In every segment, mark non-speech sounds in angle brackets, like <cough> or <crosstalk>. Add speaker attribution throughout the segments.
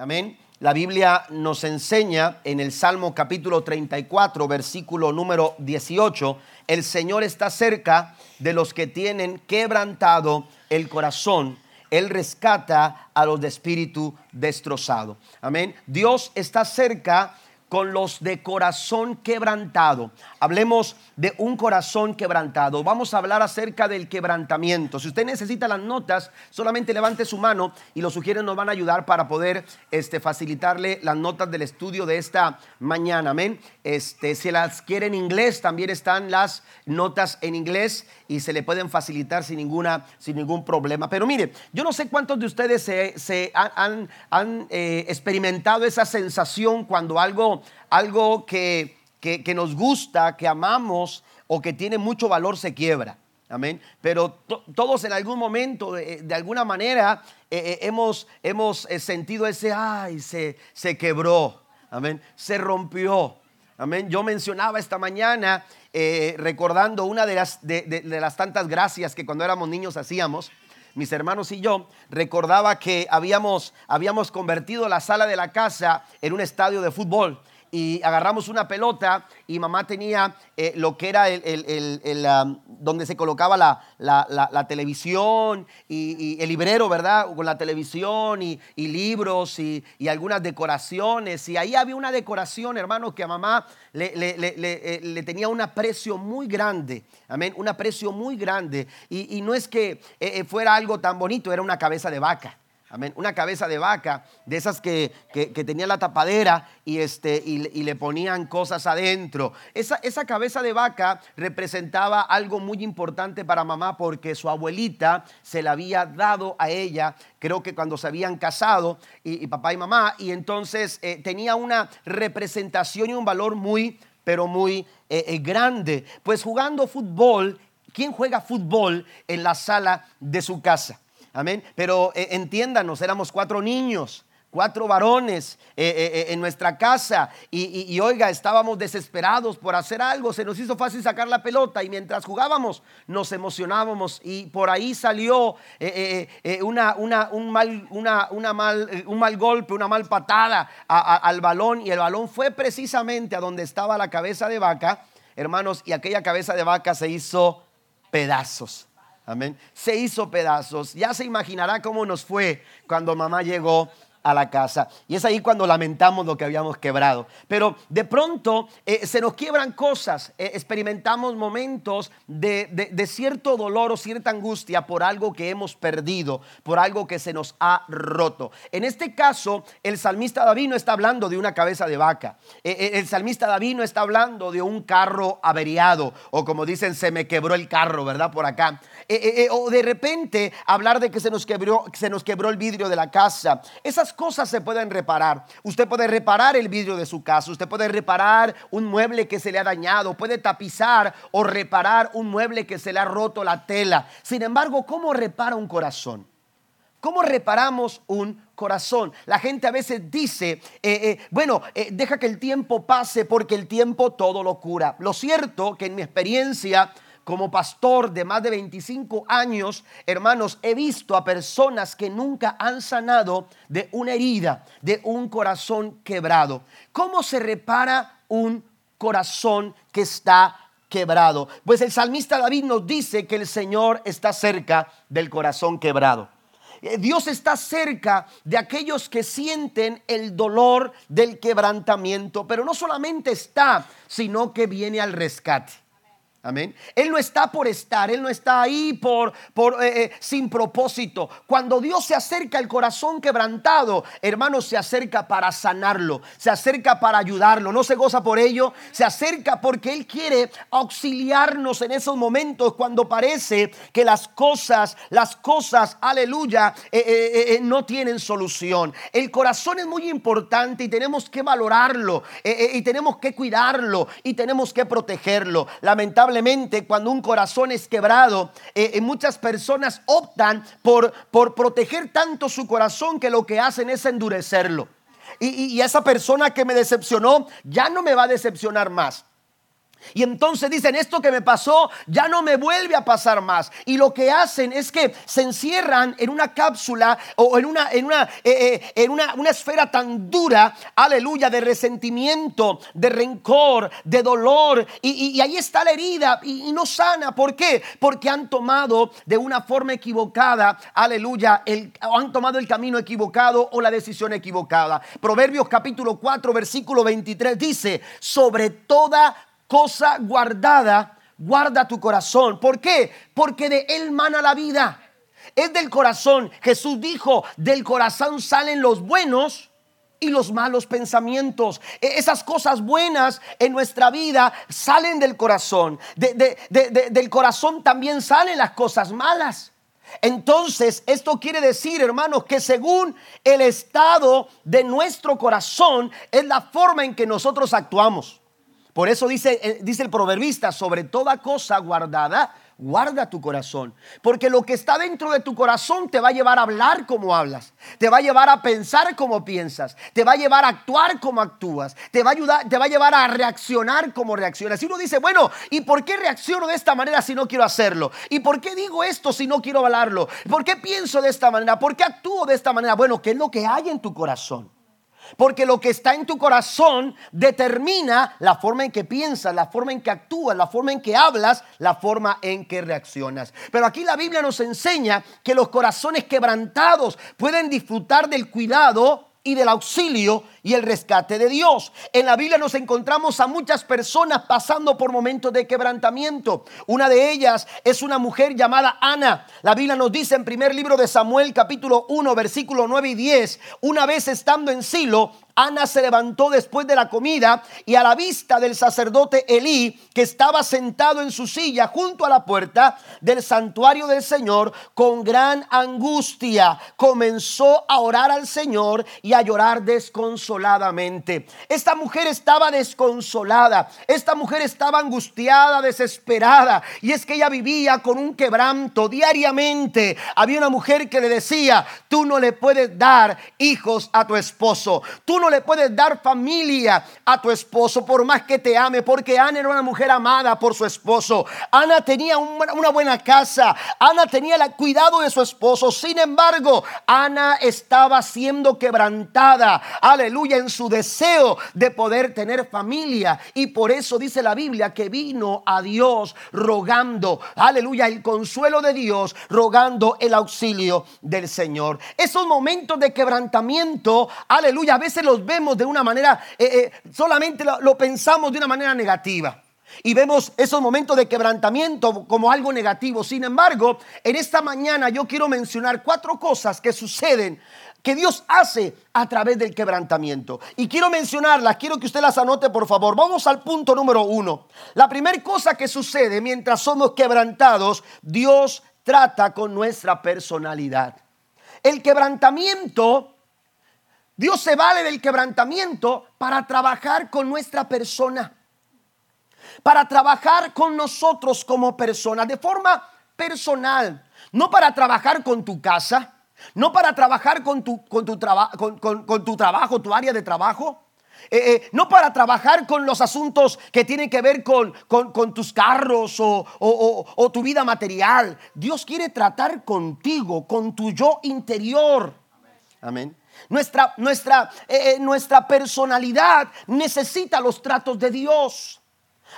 Speaker 1: Amén. La Biblia nos enseña en el Salmo capítulo 34, versículo número 18, el Señor está cerca de los que tienen quebrantado el corazón. Él rescata a los de espíritu destrozado. Amén. Dios está cerca con los de corazón quebrantado. Hablemos de un corazón quebrantado. Vamos a hablar acerca del quebrantamiento. Si usted necesita las notas, solamente levante su mano y los sugieres nos van a ayudar para poder este, facilitarle las notas del estudio de esta mañana. Amén. Este, si las quiere en inglés, también están las notas en inglés y se le pueden facilitar sin, ninguna, sin ningún problema. Pero mire, yo no sé cuántos de ustedes se, han, eh, experimentado esa sensación cuando algo algo, que, nos gusta, que amamos o que tiene mucho valor se quiebra. Amén. Pero todos en algún momento, de, alguna manera, eh, eh, hemos, hemos sentido ese, ay, se, se quebró. Amén. Se rompió. Amén. Yo mencionaba esta mañana, recordando una de las, de, las tantas gracias que cuando éramos niños hacíamos mis hermanos y yo, recordaba que habíamos, habíamos convertido la sala de la casa en un estadio de fútbol y agarramos una pelota y mamá tenía eh, lo que era el, um, donde se colocaba la, televisión y, el librero, ¿verdad? Con la televisión y, libros y, algunas decoraciones. Y ahí había una decoración, hermano, que a mamá le, eh, tenía un aprecio muy grande. Amén, un aprecio muy grande. Y, no es que eh, fuera algo tan bonito, era una cabeza de vaca. Amén. Una cabeza de vaca, de esas que, tenía la tapadera y, este, y, le ponían cosas adentro. Esa, esa, cabeza de vaca representaba algo muy importante para mamá porque su abuelita se la había dado a ella, creo que cuando se habían casado, y, papá y mamá, y entonces eh, tenía una representación y un valor muy, pero muy eh, eh, grande. Pues jugando fútbol, ¿quién juega fútbol en la sala de su casa? Amén. Pero eh, entiéndanos, éramos cuatro niños cuatro varones eh, eh, en nuestra casa y, oiga, estábamos desesperados por hacer algo, se nos hizo fácil sacar la pelota y mientras jugábamos nos emocionábamos y por ahí salió una, un, mal, una, mal, un mal golpe, una mal patada al balón y el balón fue precisamente a donde estaba la cabeza de vaca, hermanos, y aquella cabeza de vaca se hizo pedazos. Se hizo pedazos. Ya se imaginará cómo nos fue cuando mamá llegó a la casa. Y es ahí cuando lamentamos lo que habíamos quebrado. Pero de pronto eh, se nos quiebran cosas, eh, experimentamos momentos de, cierto dolor o cierta angustia por algo que hemos perdido, por algo que se nos ha roto. En este caso, el salmista David no está hablando de una cabeza de vaca. Eh, el salmista David no está hablando de un carro averiado o como dicen, se me quebró el carro, ¿verdad? Por acá. o de repente hablar de que se nos quebró, se nos quebró el vidrio de la casa. Esas cosas se pueden reparar. Usted puede reparar el vidrio de su casa, usted puede reparar un mueble que se le ha dañado, puede tapizar o reparar un mueble que se le ha roto la tela. Sin embargo, ¿cómo repara un corazón? ¿Cómo reparamos un corazón? La gente a veces dice, eh, eh, bueno, eh, deja que el tiempo pase porque el tiempo todo lo cura. Lo cierto que en mi experiencia como pastor de más de 25 años, hermanos, he visto a personas que nunca han sanado de una herida, de un corazón quebrado. ¿Cómo se repara un corazón que está quebrado? Pues el salmista David nos dice que el Señor está cerca del corazón quebrado. Eh, Dios está cerca de aquellos que sienten el dolor del quebrantamiento, pero no solamente está, sino que viene al rescate. Amén. Él no está por estar, Él no está ahí por, por eh, eh, sin propósito. Cuando Dios se acerca al corazón quebrantado, hermano, se acerca para sanarlo, se acerca para ayudarlo. No se goza por ello, se acerca porque Él quiere auxiliarnos en esos momentos cuando parece que las cosas, las cosas, aleluya, eh, no tienen solución. El corazón es muy importante y tenemos que valorarlo y tenemos que cuidarlo y tenemos que protegerlo. Lamentablemente lamentablemente cuando un corazón es quebrado, eh, eh, muchas personas optan por, por proteger tanto su corazón que lo que hacen es endurecerlo. Y, y esa persona que me decepcionó ya no me va a decepcionar más. Y entonces dicen, esto que me pasó ya no me vuelve a pasar más. Y lo que hacen es que se encierran en una cápsula o en una, en una, eh, eh, en una, una esfera tan dura, aleluya, de resentimiento, de rencor, de dolor. Y, ahí está la herida y, no sana. ¿Por qué? Porque han tomado de una forma equivocada, aleluya, el, han tomado el camino equivocado o la decisión equivocada. Proverbios capítulo 4, versículo 23 dice, sobre toda cosa guardada, guarda tu corazón. ¿Por qué? Porque de él mana la vida. Es del corazón. Jesús dijo, del corazón salen los buenos y los malos pensamientos. E, esas cosas buenas en nuestra vida salen del corazón. del corazón también salen las cosas malas. Entonces, esto quiere decir, hermanos, que según el estado de nuestro corazón es la forma en que nosotros actuamos. Por eso dice, eh, dice el proverbista, sobre toda cosa guardada, guarda tu corazón. Porque lo que está dentro de tu corazón te va a llevar a hablar como hablas, te va a llevar a pensar como piensas, te va a llevar a actuar como actúas, te va a ayudar, te va a llevar a reaccionar como reaccionas. Y uno dice, bueno, ¿y por qué reacciono de esta manera si no quiero hacerlo? ¿Y por qué digo esto si no quiero hablarlo? ¿Por qué pienso de esta manera? ¿Por qué actúo de esta manera? Bueno, ¿qué es lo que hay en tu corazón? Porque lo que está en tu corazón determina la forma en que piensas, la forma en que actúas, la forma en que hablas, la forma en que reaccionas. Pero aquí la Biblia nos enseña que los corazones quebrantados pueden disfrutar del cuidado y del auxilio y el rescate de Dios. En la Biblia nos encontramos a muchas personas pasando por momentos de quebrantamiento. Una de ellas es una mujer llamada Ana. La Biblia nos dice en primer libro de Samuel capítulo 1 versículo 9 y 10, una vez estando en Silo, Ana se levantó después de la comida y a la vista del sacerdote Elí, que estaba sentado en su silla junto a la puerta del santuario del Señor, con gran angustia comenzó a orar al Señor y a llorar desconsoladamente. Esta mujer estaba desconsolada, esta mujer estaba angustiada, desesperada, y es que ella vivía con un quebranto diariamente. Había una mujer que le decía, tú no le puedes dar hijos a tu esposo, tú no le puedes dar familia a tu esposo por más que te ame, porque Ana era una mujer amada por su esposo. Ana tenía una buena casa, Ana tenía el cuidado de su esposo. Sin embargo, Ana estaba siendo quebrantada, aleluya, en su deseo de poder tener familia. Y por eso dice la Biblia que vino a Dios rogando, aleluya, el consuelo de Dios, rogando el auxilio del Señor. Esos momentos de quebrantamiento, aleluya, a veces los vemos de una manera, eh, eh, solamente lo, pensamos de una manera negativa. Y vemos esos momentos de quebrantamiento como algo negativo. Sin embargo, en esta mañana yo quiero mencionar cuatro cosas que suceden que Dios hace a través del quebrantamiento. Y quiero mencionarlas, quiero que usted las anote por favor. Vamos al punto número uno. La primera cosa que sucede mientras somos quebrantados, Dios trata con nuestra personalidad. El quebrantamiento Dios se vale del quebrantamiento para trabajar con nuestra persona, para trabajar con nosotros como personas, de forma personal, no para trabajar con tu casa, no para trabajar con tu, con tu, con, tu trabajo, tu área de trabajo. Eh, eh, no para trabajar con los asuntos que tienen que ver con, con tus carros o, o tu vida material. Dios quiere tratar contigo, con tu yo interior. Amén. Nuestra, nuestra, eh, nuestra personalidad necesita los tratos de Dios.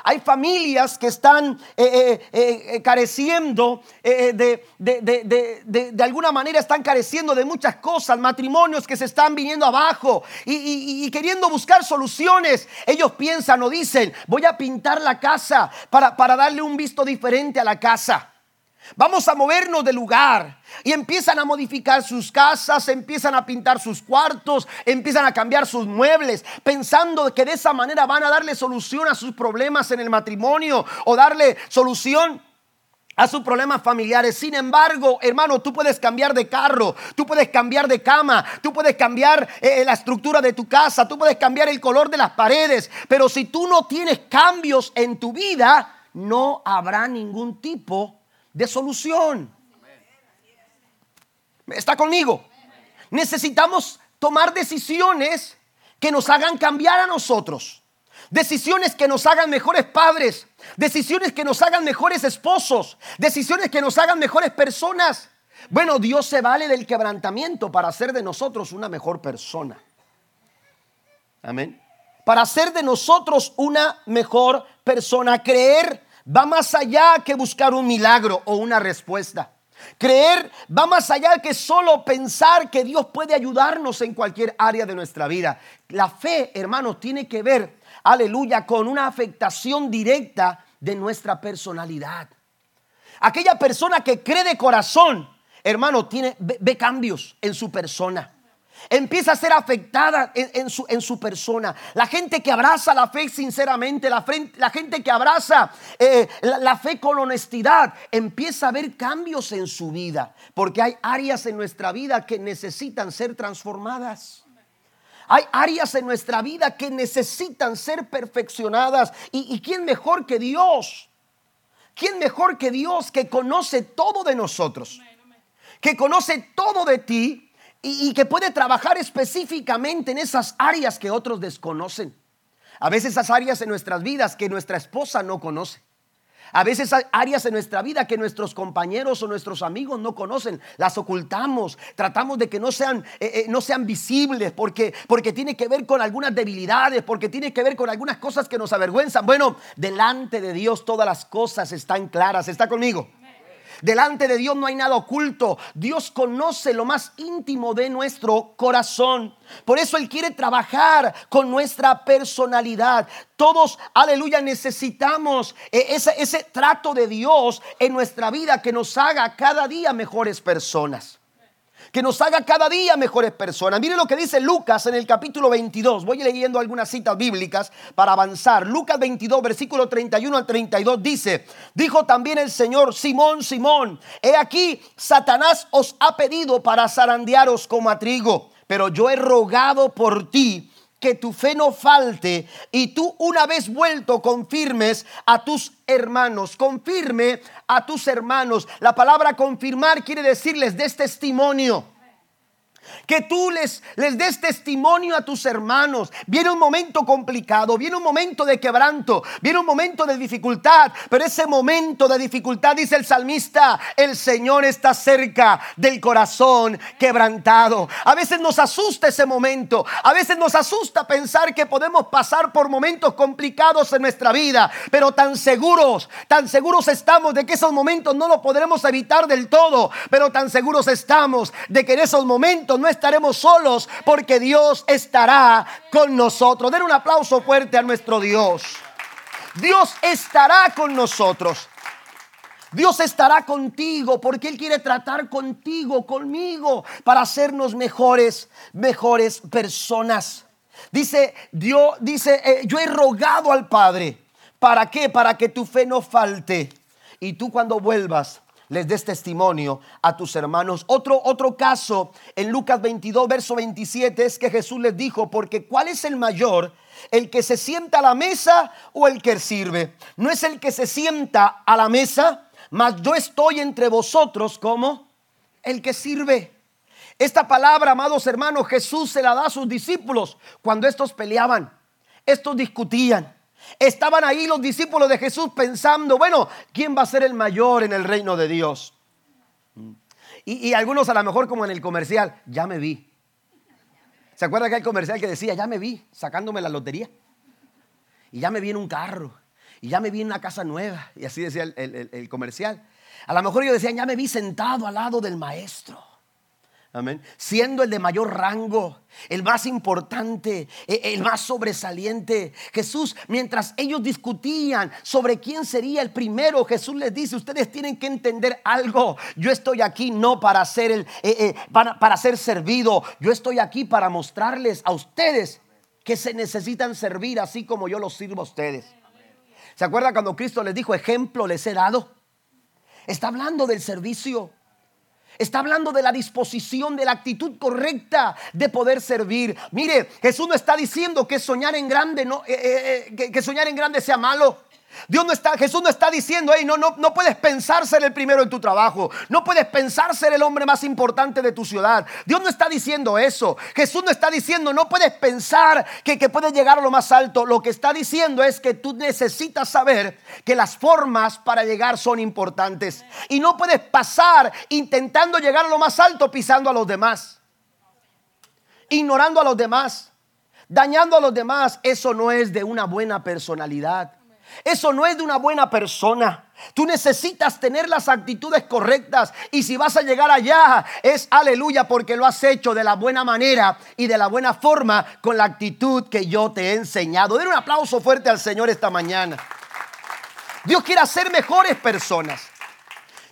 Speaker 1: Hay familias que están eh, careciendo de, de, alguna manera están careciendo de muchas cosas, matrimonios que se están viniendo abajo y, y, queriendo buscar soluciones. Ellos piensan o dicen, voy a pintar la casa para, para darle un visto diferente a la casa. Vamos a movernos de lugar. Y empiezan a modificar sus casas, empiezan a pintar sus cuartos, empiezan a cambiar sus muebles, pensando que de esa manera van a darle solución a sus problemas en el matrimonio o darle solución a sus problemas familiares. Sin embargo, hermano, tú puedes cambiar de carro, tú puedes cambiar de cama, tú puedes cambiar eh, la estructura de tu casa, tú puedes cambiar el color de las paredes, pero si tú no tienes cambios en tu vida, no habrá ningún tipo de solución. ¿Está conmigo? Necesitamos tomar decisiones que nos hagan cambiar a nosotros. Decisiones que nos hagan mejores padres, decisiones que nos hagan mejores esposos, decisiones que nos hagan mejores personas. Bueno, Dios se vale del quebrantamiento para hacer de nosotros una mejor persona. Amén. Para hacer de nosotros una mejor persona. Creer va más allá que buscar un milagro o una respuesta. Creer va más allá que solo pensar que Dios puede ayudarnos en cualquier área de nuestra vida. La fe, hermanos, tiene que ver, aleluya, con una afectación directa de nuestra personalidad. Aquella persona que cree de corazón, hermano, tiene, ve, cambios en su persona empieza a ser afectada en, su, en, su, persona. La gente que abraza la fe sinceramente, la, gente que abraza eh, la, la, fe con honestidad, empieza a ver cambios en su vida, porque hay áreas en nuestra vida que necesitan ser transformadas. Hay áreas en nuestra vida que necesitan ser perfeccionadas. ¿Y, y quién mejor que Dios? ¿Quién mejor que Dios que conoce todo de nosotros? Que conoce todo de ti y, que puede trabajar específicamente en esas áreas que otros desconocen. A veces esas áreas en nuestras vidas que nuestra esposa no conoce. A veces hay áreas en nuestra vida que nuestros compañeros o nuestros amigos no conocen, las ocultamos, tratamos de que no sean, eh, eh, no sean visibles porque, porque tiene que ver con algunas debilidades, porque tiene que ver con algunas cosas que nos avergüenzan. Bueno, delante de Dios todas las cosas están claras. ¿Está conmigo? Delante de Dios no hay nada oculto. Dios conoce lo más íntimo de nuestro corazón. Por eso Él quiere trabajar con nuestra personalidad. Todos, aleluya, necesitamos eh, ese, ese trato de Dios en nuestra vida que nos haga cada día mejores personas que nos haga cada día mejores personas. Mire lo que dice Lucas en el capítulo 22. Voy leyendo algunas citas bíblicas para avanzar. Lucas 22, versículo 31 al 32 dice, dijo también el Señor, Simón, Simón, he aquí, Satanás os ha pedido para zarandearos como a trigo, pero yo he rogado por ti que tu fe no falte y tú una vez vuelto confirmes a tus hermanos, confirme a tus hermanos. La palabra confirmar quiere decirles des testimonio que tú les, les des testimonio a tus hermanos. Viene un momento complicado, viene un momento de quebranto, viene un momento de dificultad, pero ese momento de dificultad, dice el salmista, el Señor está cerca del corazón quebrantado. A veces nos asusta ese momento, a veces nos asusta pensar que podemos pasar por momentos complicados en nuestra vida, pero tan seguros, tan seguros estamos de que esos momentos no los podremos evitar del todo, pero tan seguros estamos de que en esos momentos no estaremos solos porque Dios estará con nosotros. Den un aplauso fuerte a nuestro Dios. Dios estará con nosotros. Dios estará contigo porque Él quiere tratar contigo, conmigo, para hacernos mejores, mejores personas. Dice Dios, dice, eh, yo he rogado al Padre. ¿Para qué? Para que tu fe no falte. Y tú cuando vuelvas les des testimonio a tus hermanos. Otro, otro caso en Lucas 22, verso 27 es que Jesús les dijo, porque ¿cuál es el mayor? ¿El que se sienta a la mesa o el que sirve? No es el que se sienta a la mesa, mas yo estoy entre vosotros como el que sirve. Esta palabra, amados hermanos, Jesús se la da a sus discípulos cuando estos peleaban, estos discutían. Estaban ahí los discípulos de Jesús pensando, bueno, ¿quién va a ser el mayor en el reino de Dios? Y, algunos a lo mejor como en el comercial, ya me vi. ¿Se acuerda que hay comercial que decía, ya me vi sacándome la lotería? Y ya me vi en un carro. Y ya me vi en una casa nueva. Y así decía el, el comercial. A lo mejor ellos decían, ya me vi sentado al lado del maestro. Amén. Siendo el de mayor rango, el más importante, e, el más sobresaliente. Jesús, mientras ellos discutían sobre quién sería el primero, Jesús les dice, ustedes tienen que entender algo. Yo estoy aquí no para ser, el, eh, eh, para, para ser servido, yo estoy aquí para mostrarles a ustedes que se necesitan servir así como yo los sirvo a ustedes. ¿Se acuerda cuando Cristo les dijo, ejemplo les he dado? Está hablando del servicio. Está hablando de la disposición, de la actitud correcta de poder servir. Mire, Jesús no está diciendo que soñar en grande, no, eh, eh, eh, que, soñar en grande sea malo. Dios no está, Jesús no está diciendo, no, no, no puedes pensar ser el primero en tu trabajo, no puedes pensar ser el hombre más importante de tu ciudad. Dios no está diciendo eso. Jesús no está diciendo, no puedes pensar que, que puedes llegar a lo más alto. Lo que está diciendo es que tú necesitas saber que las formas para llegar son importantes. Y no puedes pasar intentando llegar a lo más alto pisando a los demás, ignorando a los demás, dañando a los demás. Eso no es de una buena personalidad. Eso no es de una buena persona. Tú necesitas tener las actitudes correctas y si vas a llegar allá es aleluya porque lo has hecho de la buena manera y de la buena forma con la actitud que yo te he enseñado. Den un aplauso fuerte al Señor esta mañana. Dios quiere hacer mejores personas.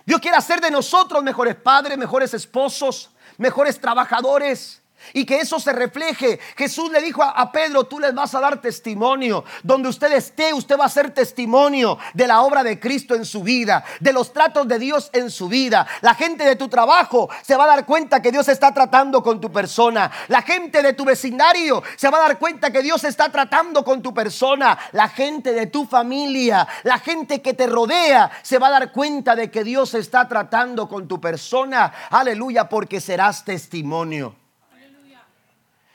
Speaker 1: Dios quiere hacer de nosotros mejores padres, mejores esposos, mejores trabajadores. Y que eso se refleje. Jesús le dijo a, Pedro, tú les vas a dar testimonio. Donde usted esté, usted va a ser testimonio de la obra de Cristo en su vida, de los tratos de Dios en su vida. La gente de tu trabajo se va a dar cuenta que Dios está tratando con tu persona. La gente de tu vecindario se va a dar cuenta que Dios está tratando con tu persona. La gente de tu familia, la gente que te rodea, se va a dar cuenta de que Dios está tratando con tu persona. Aleluya, porque serás testimonio.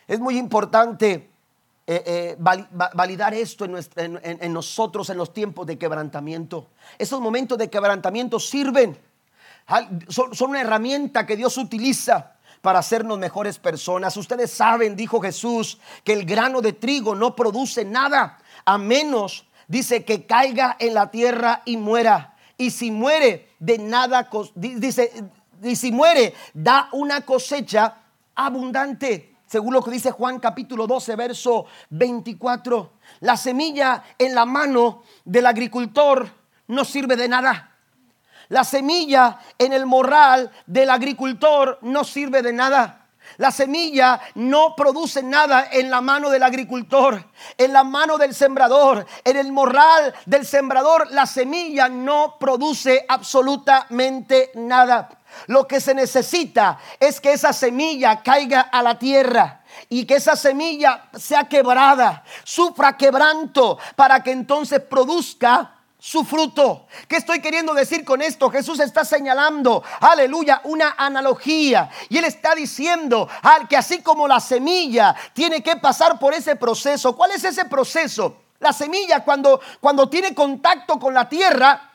Speaker 1: Es muy importante eh, eh, validar esto en, nosotros en los tiempos de quebrantamiento. Esos momentos de quebrantamiento sirven, son, son una herramienta que Dios utiliza para hacernos mejores personas. Ustedes saben, dijo Jesús, que el grano de trigo no produce nada a menos, dice, que caiga en la tierra y muera. Y si muere, de nada, dice, y si muere, da una cosecha abundante según lo que dice Juan capítulo 12, verso 24. La semilla en la mano del agricultor no sirve de nada. La semilla en el morral del agricultor no sirve de nada. La semilla no produce nada en la mano del agricultor, en la mano del sembrador, en el morral del sembrador. La semilla no produce absolutamente nada. Lo que se necesita es que esa semilla caiga a la tierra y que esa semilla sea quebrada, sufra quebranto para que entonces produzca su fruto. ¿Qué estoy queriendo decir con esto? Jesús está señalando, aleluya, una analogía. Y él está diciendo que así como la semilla tiene que pasar por ese proceso. ¿Cuál es ese proceso? La semilla cuando, cuando tiene contacto con la tierra,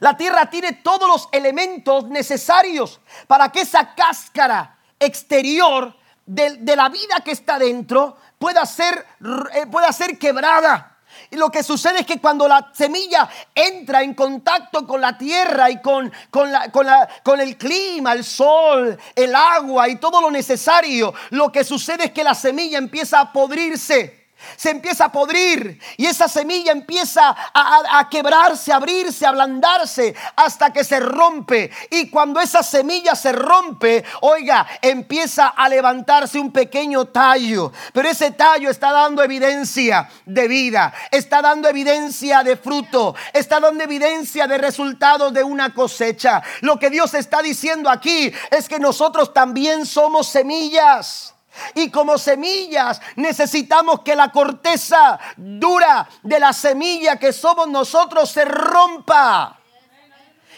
Speaker 1: la tierra tiene todos los elementos necesarios para que esa cáscara exterior de, la vida que está dentro pueda ser, eh, pueda ser quebrada. Y lo que sucede es que cuando la semilla entra en contacto con la tierra y con, con, con, el clima, el sol, el agua y todo lo necesario, lo que sucede es que la semilla empieza a podrirse se empieza a podrir y esa semilla empieza a, quebrarse, a abrirse, a ablandarse hasta que se rompe. Y cuando esa semilla se rompe, oiga, empieza a levantarse un pequeño tallo. Pero ese tallo está dando evidencia de vida, está dando evidencia de fruto, está dando evidencia de resultados de una cosecha. Lo que Dios está diciendo aquí es que nosotros también somos semillas. Y como semillas necesitamos que la corteza dura de la semilla que somos nosotros se rompa.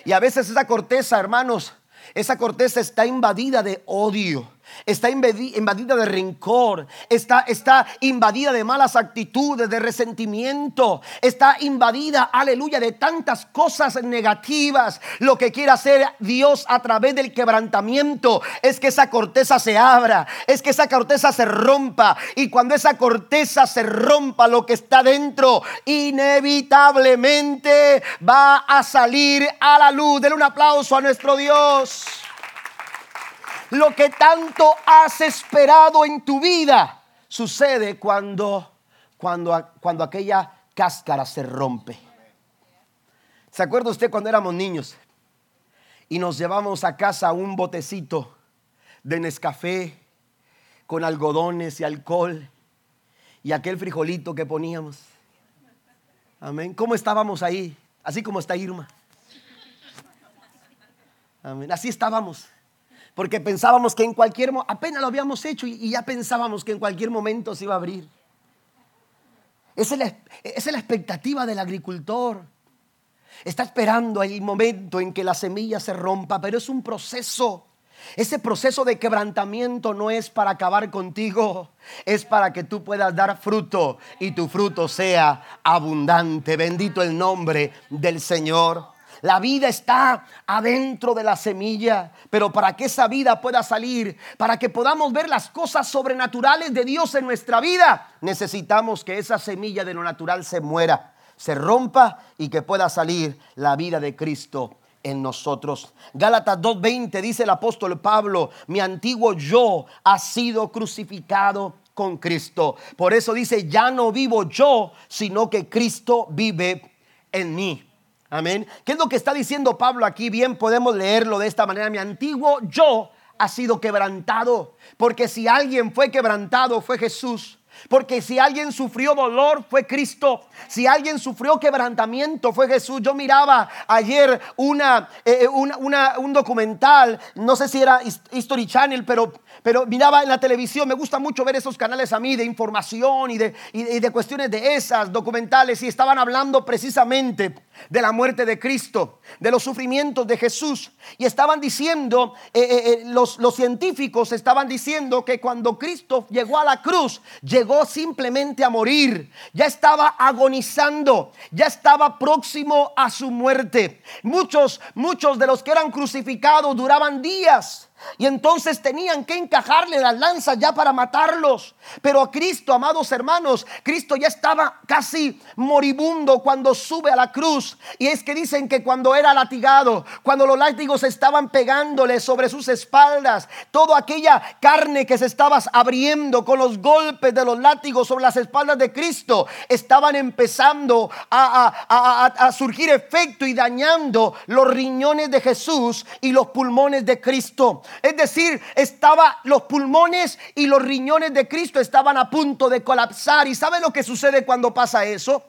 Speaker 1: Y a veces esa corteza, hermanos, esa corteza está invadida de odio está invadida de rencor, está, está invadida de malas actitudes, de resentimiento, está invadida, aleluya, de tantas cosas negativas. Lo que quiere hacer Dios a través del quebrantamiento es que esa corteza se abra, es que esa corteza se rompa. Y cuando esa corteza se rompa, lo que está dentro inevitablemente va a salir a la luz. Denle un aplauso a nuestro Dios lo que tanto has esperado en tu vida sucede cuando, cuando, cuando aquella cáscara se rompe. ¿Se acuerda usted cuando éramos niños y nos llevamos a casa un botecito de Nescafé con algodones y alcohol y aquel frijolito que poníamos? Amén. ¿Cómo estábamos ahí? Así como está Irma. Amén. Así estábamos porque pensábamos que en cualquier momento, apenas lo habíamos hecho y, ya pensábamos que en cualquier momento se iba a abrir. Esa es, la, esa es la expectativa del agricultor. Está esperando el momento en que la semilla se rompa, pero es un proceso. Ese proceso de quebrantamiento no es para acabar contigo, es para que tú puedas dar fruto y tu fruto sea abundante. Bendito el nombre del Señor. La vida está adentro de la semilla, pero para que esa vida pueda salir, para que podamos ver las cosas sobrenaturales de Dios en nuestra vida, necesitamos que esa semilla de lo natural se muera, se rompa y que pueda salir la vida de Cristo en nosotros. Gálatas 2.20 dice el apóstol Pablo, mi antiguo yo ha sido crucificado con Cristo. Por eso dice, ya no vivo yo, sino que Cristo vive en mí. Amén. ¿Qué es lo que está diciendo Pablo aquí? Bien, podemos leerlo de esta manera. Mi antiguo yo ha sido quebrantado. Porque si alguien fue quebrantado, fue Jesús. Porque si alguien sufrió dolor fue Cristo. Si alguien sufrió quebrantamiento fue Jesús. Yo miraba ayer una, eh, eh, un documental, no sé si era History Channel, pero, pero miraba en la televisión. Me gusta mucho ver esos canales a mí de información y de, y de cuestiones de esas documentales. Y estaban hablando precisamente de la muerte de Cristo, de los sufrimientos de Jesús. Y estaban diciendo, eh, los, los científicos estaban diciendo que cuando Cristo llegó a la cruz, llegó simplemente a morir, ya estaba agonizando, ya estaba próximo a su muerte. Muchos, muchos de los que eran crucificados duraban días y entonces tenían que encajarle las lanzas ya para matarlos. Pero a Cristo, amados hermanos, Cristo ya estaba casi moribundo cuando sube a la cruz. Y es que dicen que cuando era latigado, cuando los látigos estaban pegándole sobre sus espaldas, toda aquella carne que se estaba abriendo con los golpes de los látigos sobre las espaldas de Cristo, estaban empezando a, a surgir efecto y dañando los riñones de Jesús y los pulmones de Cristo. Es decir, estaba los pulmones y los riñones de Cristo estaban a punto de colapsar. ¿Y sabe lo que sucede cuando pasa eso?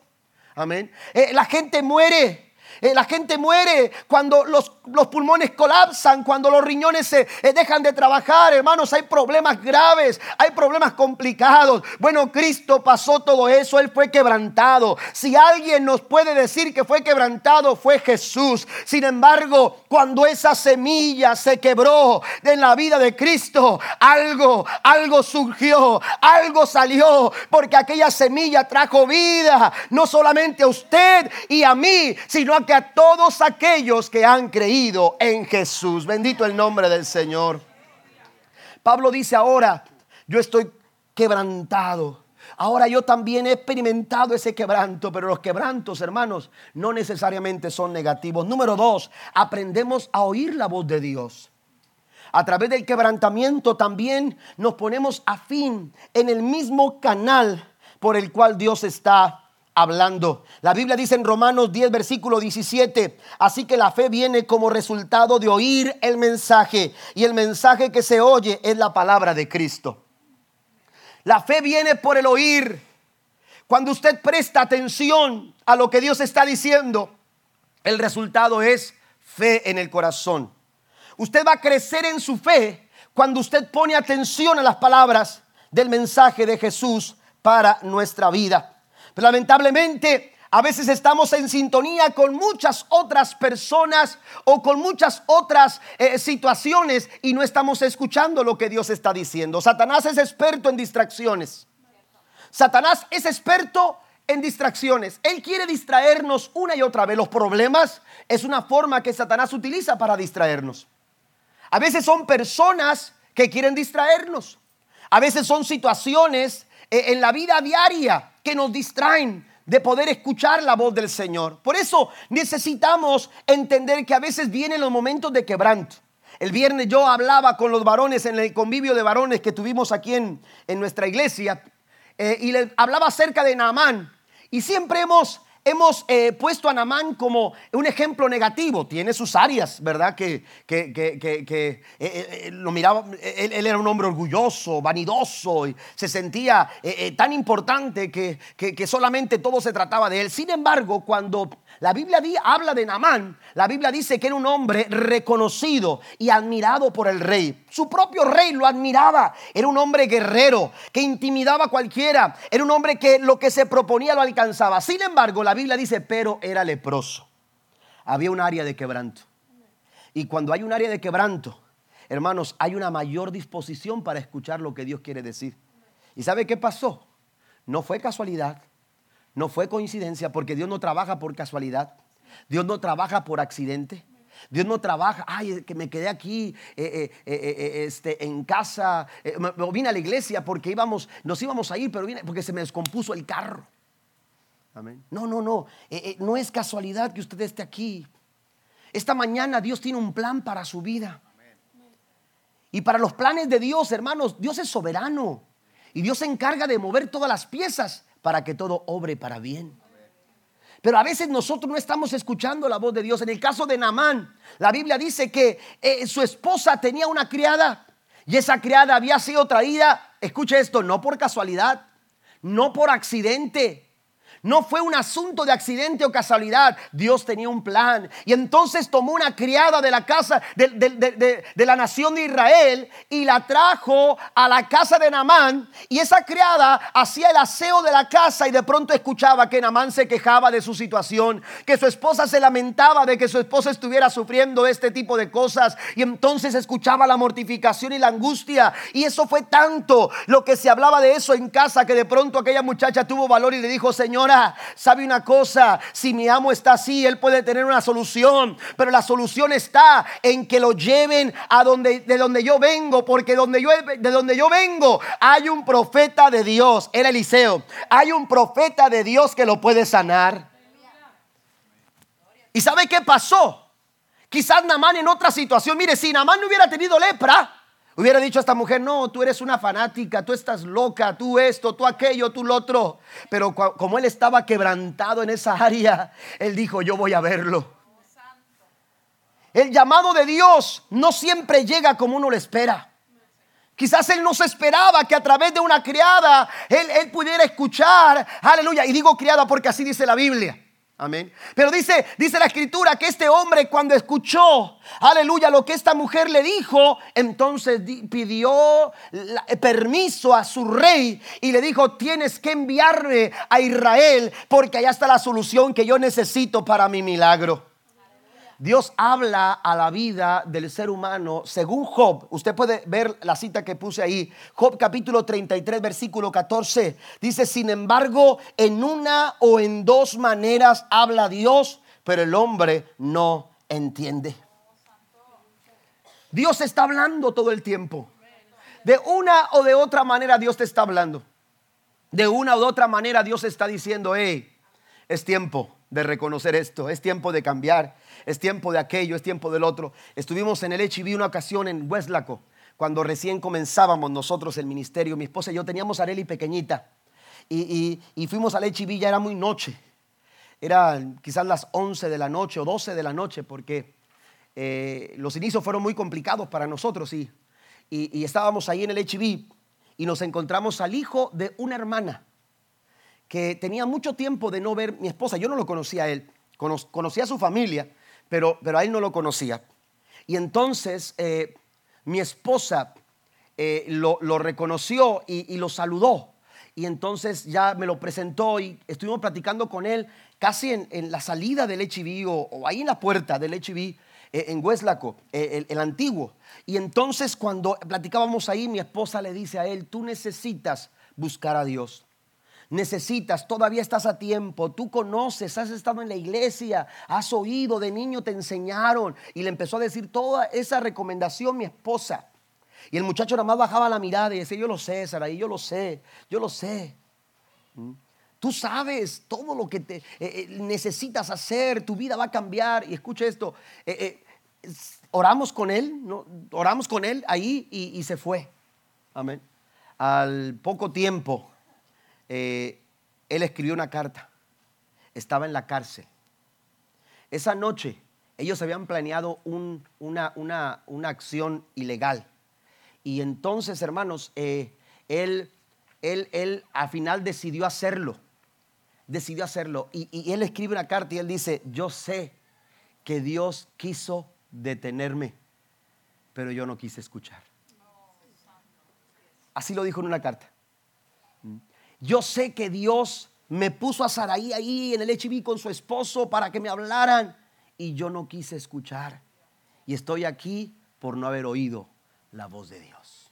Speaker 1: Amén. Eh, la gente muere eh, la gente muere cuando los, pulmones colapsan, cuando los riñones se eh, dejan de trabajar, hermanos. Hay problemas graves, hay problemas complicados. Bueno, Cristo pasó todo eso, Él fue quebrantado. Si alguien nos puede decir que fue quebrantado, fue Jesús. Sin embargo, cuando esa semilla se quebró en la vida de Cristo, algo, algo surgió, algo salió, porque aquella semilla trajo vida, no solamente a usted y a mí, sino a a todos aquellos que han creído en Jesús. Bendito el nombre del Señor. Pablo dice ahora, yo estoy quebrantado. Ahora yo también he experimentado ese quebranto, pero los quebrantos, hermanos, no necesariamente son negativos. Número dos, aprendemos a oír la voz de Dios. A través del quebrantamiento también nos ponemos afín en el mismo canal por el cual Dios está hablando. La Biblia dice en Romanos 10, versículo 17, así que la fe viene como resultado de oír el mensaje y el mensaje que se oye es la palabra de Cristo. La fe viene por el oír. Cuando usted presta atención a lo que Dios está diciendo, el resultado es fe en el corazón. Usted va a crecer en su fe cuando usted pone atención a las palabras del mensaje de Jesús para nuestra vida lamentablemente, a veces estamos en sintonía con muchas otras personas o con muchas otras eh, situaciones y no estamos escuchando lo que Dios está diciendo. Satanás es experto en distracciones. Satanás es experto en distracciones. Él quiere distraernos una y otra vez. Los problemas es una forma que Satanás utiliza para distraernos. A veces son personas que quieren distraernos. A veces son situaciones en la vida diaria que nos distraen de poder escuchar la voz del Señor. Por eso necesitamos entender que a veces vienen los momentos de quebranto. El viernes yo hablaba con los varones en el convivio de varones que tuvimos aquí en, nuestra iglesia eh, y les hablaba acerca de Naamán. Y siempre hemos hemos eh, puesto a Namán como un ejemplo negativo. Tiene sus áreas, ¿verdad? Que, que, que, eh, eh, lo miraba, él, era un hombre orgulloso, vanidoso, y se sentía tan importante que, solamente todo se trataba de él. Sin embargo, cuando la Biblia habla de Namán, la Biblia dice que era un hombre reconocido y admirado por el rey. Su propio rey lo admiraba. Era un hombre guerrero que intimidaba a cualquiera. Era un hombre que lo que se proponía lo alcanzaba. Sin embargo, la Biblia dice, pero era leproso. Había un área de quebranto. Y cuando hay un área de quebranto, hermanos, hay una mayor disposición para escuchar lo que Dios quiere decir. ¿Y sabe qué pasó? No fue casualidad, no fue coincidencia, porque Dios no trabaja por casualidad. Dios no trabaja por accidente. Dios no trabaja, ay, que me quedé aquí eh, eh, eh, este, en casa, me, vine a la iglesia porque íbamos, nos íbamos a ir, pero vine porque se me descompuso el carro. Amén. No, no, no, no es casualidad que usted esté aquí. Esta mañana Dios tiene un plan para su vida. Y para los planes de Dios, hermanos, Dios es soberano. Y Dios se encarga de mover todas las piezas para que todo obre para bien. Pero a veces nosotros no estamos escuchando la voz de Dios. En el caso de Naamán, la Biblia dice que eh, su esposa tenía una criada y esa criada había sido traída, escuche esto, no por casualidad, no por accidente, no fue un asunto de accidente o casualidad. Dios tenía un plan. Y entonces tomó una criada de la casa de, la nación de Israel y la trajo a la casa de Namán. Y esa criada hacía el aseo de la casa y de pronto escuchaba que Namán se quejaba de su situación, que su esposa se lamentaba de que su esposa estuviera sufriendo este tipo de cosas. Y entonces escuchaba la mortificación y la angustia. Y eso fue tanto lo que se hablaba de eso en casa que de pronto aquella muchacha tuvo valor y le dijo, Señor, sabe una cosa, si mi amo está así, él puede tener una solución, pero la solución está en que lo lleven a donde de donde yo vengo, porque donde yo de donde yo vengo hay un profeta de Dios, era Eliseo. Hay un profeta de Dios que lo puede sanar. ¿Y sabe qué pasó? Quizás Namán en otra situación, mire, si Namán no hubiera tenido lepra, Hubiera dicho a esta mujer, no, tú eres una fanática, tú estás loca, tú esto, tú aquello, tú lo otro. Pero como él estaba quebrantado en esa área, él dijo, yo voy a verlo. El llamado de Dios no siempre llega como uno lo espera. Quizás él no se esperaba que a través de una criada él, él pudiera escuchar, aleluya. Y digo criada porque así dice la Biblia. Amén. Pero dice, dice la escritura que este hombre cuando escuchó, aleluya, lo que esta mujer le dijo, entonces pidió permiso a su rey y le dijo, tienes que enviarme a Israel porque allá está la solución que yo necesito para mi milagro. Dios habla a la vida del ser humano según Job. Usted puede ver la cita que puse ahí. Job capítulo 33, versículo 14. Dice, sin embargo, en una o en dos maneras habla Dios, pero el hombre no entiende. Dios está hablando todo el tiempo. De una o de otra manera Dios te está hablando. De una o de otra manera Dios está diciendo, hey, es tiempo de reconocer esto, es tiempo de cambiar, es tiempo de aquello, es tiempo del otro. Estuvimos en el HIV una ocasión en Hueslaco, cuando recién comenzábamos nosotros el ministerio. Mi esposa y yo teníamos a Areli pequeñita y, fuimos al HIV, ya era muy noche. Era quizás las 11 de la noche o 12 de la noche porque eh, los inicios fueron muy complicados para nosotros y, y estábamos ahí en el HIV y nos encontramos al hijo de una hermana que tenía mucho tiempo de no ver mi esposa. Yo no lo conocía a él, conocía a su familia, pero, pero a él no lo conocía. Y entonces eh, mi esposa eh, lo, reconoció y, lo saludó. Y entonces ya me lo presentó y estuvimos platicando con él casi en, la salida del HIV o, ahí en la puerta del HIV eh, en Hueslaco, el, el, antiguo. Y entonces cuando platicábamos ahí, mi esposa le dice a él, tú necesitas buscar a Dios necesitas, todavía estás a tiempo, tú conoces, has estado en la iglesia, has oído, de niño te enseñaron. Y le empezó a decir toda esa recomendación mi esposa. Y el muchacho nada más bajaba la mirada y decía, yo lo sé, Saraí, yo lo sé, yo lo sé. ¿Mm? Tú sabes todo lo que te, eh, eh, necesitas hacer, tu vida va a cambiar. Y escucha esto, eh, oramos con él, ¿no? oramos con él ahí y, y se fue. Amén. Al poco tiempo, eh, él escribió una carta. Estaba en la cárcel. Esa noche ellos habían planeado una, una, acción ilegal. Y entonces, hermanos, eh, él, él, él al final decidió hacerlo. Decidió hacerlo. Y, y él escribe una carta y él dice, yo sé que Dios quiso detenerme, pero yo no quise escuchar. Así lo dijo en una carta. Yo sé que Dios me puso a Saraí ahí en el HIV con su esposo para que me hablaran y yo no quise escuchar. Y estoy aquí por no haber oído la voz de Dios.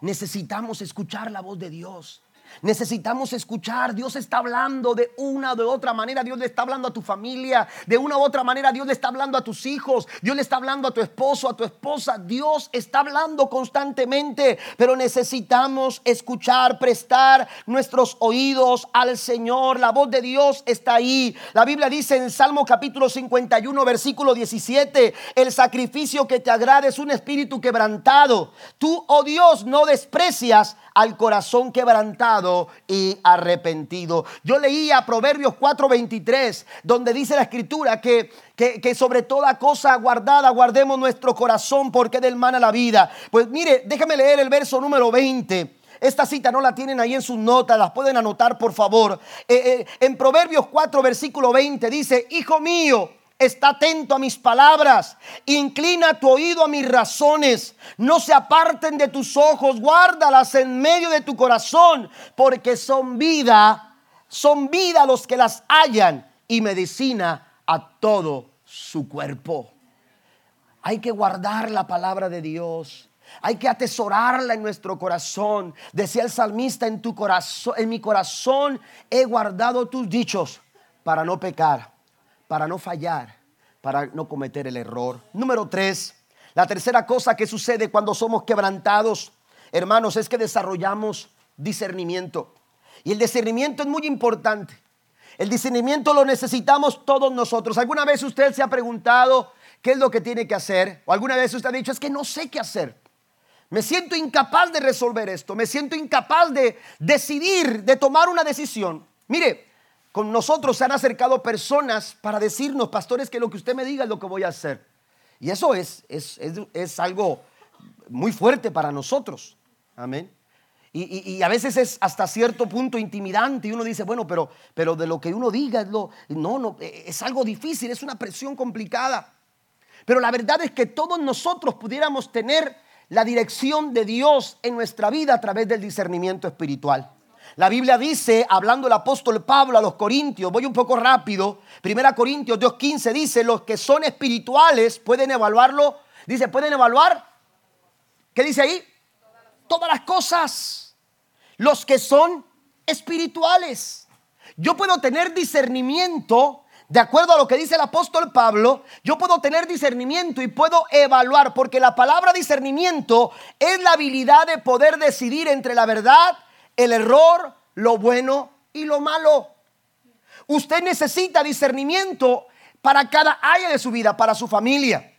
Speaker 1: Necesitamos escuchar la voz de Dios. Necesitamos escuchar, Dios está hablando de una o de otra manera, Dios le está hablando a tu familia, de una u otra manera Dios le está hablando a tus hijos, Dios le está hablando a tu esposo, a tu esposa, Dios está hablando constantemente, pero necesitamos escuchar, prestar nuestros oídos al Señor, la voz de Dios está ahí. La Biblia dice en Salmo capítulo 51, versículo 17, el sacrificio que te agrade es un espíritu quebrantado. Tú, oh Dios, no desprecias al corazón quebrantado y arrepentido. Yo leía Proverbios 4:23, donde dice la escritura que, que, sobre toda cosa guardada guardemos nuestro corazón porque del mana la vida. Pues mire, déjame leer el verso número 20. Esta cita no la tienen ahí en sus notas, las pueden anotar por favor. Eh, eh, en Proverbios 4, versículo 20 dice, Hijo mío, está atento a mis palabras, inclina tu oído a mis razones, no se aparten de tus ojos, guárdalas en medio de tu corazón, porque son vida, son vida los que las hallan y medicina a todo su cuerpo. Hay que guardar la palabra de Dios. Hay que atesorarla en nuestro corazón. Decía el salmista, en tu corazón, en mi corazón he guardado tus dichos para no pecar para no fallar, para no cometer el error. Número tres, la tercera cosa que sucede cuando somos quebrantados, hermanos, es que desarrollamos discernimiento. Y el discernimiento es muy importante. El discernimiento lo necesitamos todos nosotros. ¿Alguna vez usted se ha preguntado qué es lo que tiene que hacer? ¿O alguna vez usted ha dicho, es que no sé qué hacer? Me siento incapaz de resolver esto. Me siento incapaz de decidir, de tomar una decisión. Mire, con nosotros se han acercado personas para decirnos, pastores, que lo que usted me diga es lo que voy a hacer. Y eso es, es, algo muy fuerte para nosotros. Amén. Y, a veces es hasta cierto punto intimidante y uno dice, bueno, pero, pero de lo que uno diga es lo, no, no, es algo difícil, es una presión complicada. Pero la verdad es que todos nosotros pudiéramos tener la dirección de Dios en nuestra vida a través del discernimiento espiritual. La Biblia dice, hablando el apóstol Pablo a los Corintios, voy un poco rápido, Primera Corintios 2.15 dice, los que son espirituales pueden evaluarlo. Dice, pueden evaluar. ¿Qué dice ahí? Todas las cosas. Los que son espirituales. Yo puedo tener discernimiento de acuerdo a lo que dice el apóstol Pablo, yo puedo tener discernimiento y puedo evaluar, porque la palabra discernimiento es la habilidad de poder decidir entre la verdad el error, lo bueno y lo malo. Usted necesita discernimiento para cada área de su vida, para su familia,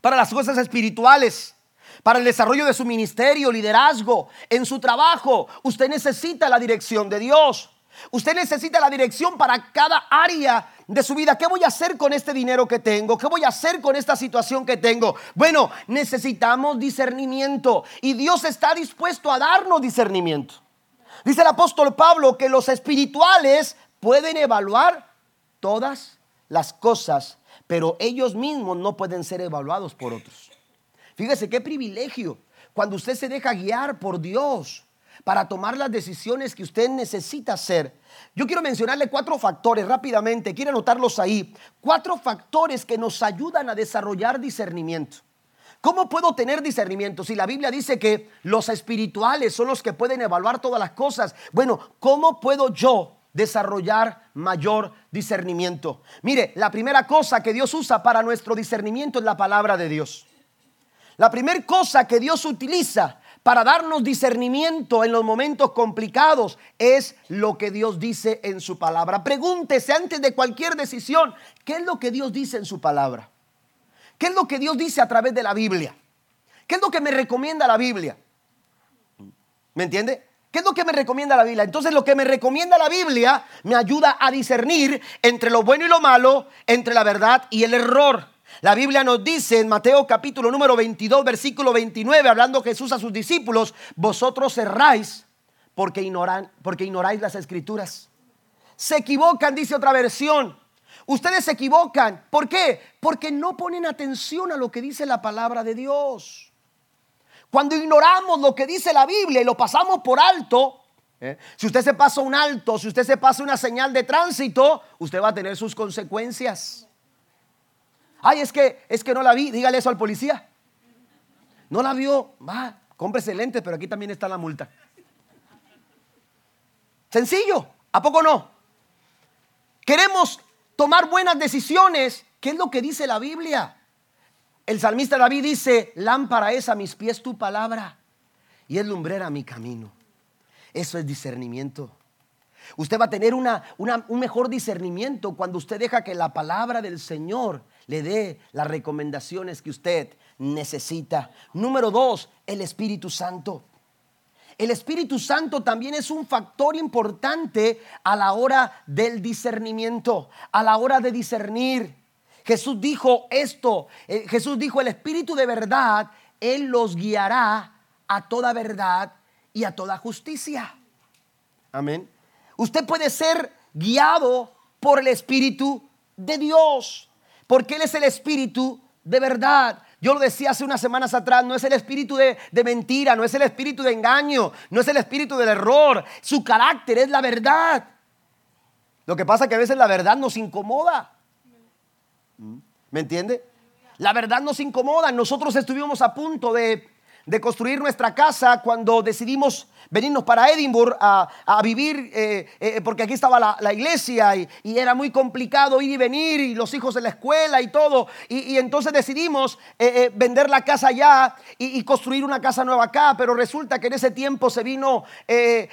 Speaker 1: para las cosas espirituales, para el desarrollo de su ministerio, liderazgo, en su trabajo. Usted necesita la dirección de Dios. Usted necesita la dirección para cada área de su vida. ¿Qué voy a hacer con este dinero que tengo? ¿Qué voy a hacer con esta situación que tengo? Bueno, necesitamos discernimiento y Dios está dispuesto a darnos discernimiento. Dice el apóstol Pablo que los espirituales pueden evaluar todas las cosas, pero ellos mismos no pueden ser evaluados por otros. Fíjese qué privilegio cuando usted se deja guiar por Dios para tomar las decisiones que usted necesita hacer. Yo quiero mencionarle cuatro factores rápidamente, quiero anotarlos ahí. Cuatro factores que nos ayudan a desarrollar discernimiento. ¿Cómo puedo tener discernimiento? Si la Biblia dice que los espirituales son los que pueden evaluar todas las cosas. Bueno, ¿cómo puedo yo desarrollar mayor discernimiento? Mire, la primera cosa que Dios usa para nuestro discernimiento es la palabra de Dios. La primera cosa que Dios utiliza para darnos discernimiento en los momentos complicados es lo que Dios dice en su palabra. Pregúntese antes de cualquier decisión, ¿qué es lo que Dios dice en su palabra? ¿Qué es lo que Dios dice a través de la Biblia? ¿Qué es lo que me recomienda la Biblia? ¿Me entiende? ¿Qué es lo que me recomienda la Biblia? Entonces lo que me recomienda la Biblia me ayuda a discernir entre lo bueno y lo malo, entre la verdad y el error. La Biblia nos dice en Mateo capítulo número 22, versículo 29, hablando Jesús a sus discípulos, vosotros erráis porque, ignoran, porque ignoráis las escrituras. Se equivocan, dice otra versión, Ustedes se equivocan. ¿Por qué? Porque no ponen atención a lo que dice la palabra de Dios. Cuando ignoramos lo que dice la Biblia y lo pasamos por alto, ¿eh? si usted se pasa un alto, si usted se pasa una señal de tránsito, usted va a tener sus consecuencias. Ay, es que es que no la vi, dígale eso al policía. No la vio, va, cómprese lentes, pero aquí también está la multa. Sencillo, ¿a poco no? Queremos tomar buenas decisiones, ¿qué es lo que dice la Biblia? El salmista David dice, lámpara es a mis pies tu palabra y es lumbrera a mi camino. Eso es discernimiento. Usted va a tener una, un mejor discernimiento cuando usted deja que la palabra del Señor le dé las recomendaciones que usted necesita. Número dos, el Espíritu Santo. El Espíritu Santo también es un factor importante a la hora del discernimiento, a la hora de discernir. Jesús dijo esto, eh, Jesús dijo, el Espíritu de verdad, Él los guiará a toda verdad y a toda justicia. Amén. Usted puede ser guiado por el Espíritu de Dios, porque Él es el Espíritu de verdad. Yo lo decía hace unas semanas atrás, no es el espíritu de, mentira, no es el espíritu de engaño, no es el espíritu del error. Su carácter es la verdad. Lo que pasa es que a veces la verdad nos incomoda. ¿Me entiende? La verdad nos incomoda. Nosotros estuvimos a punto de, de construir nuestra casa cuando decidimos venirnos para Edimburgo a, vivir, eh, eh, porque aquí estaba la, iglesia y, era muy complicado ir y venir y los hijos de la escuela y todo. Y, entonces decidimos eh, vender la casa allá y, construir una casa nueva acá, pero resulta que en ese tiempo se vino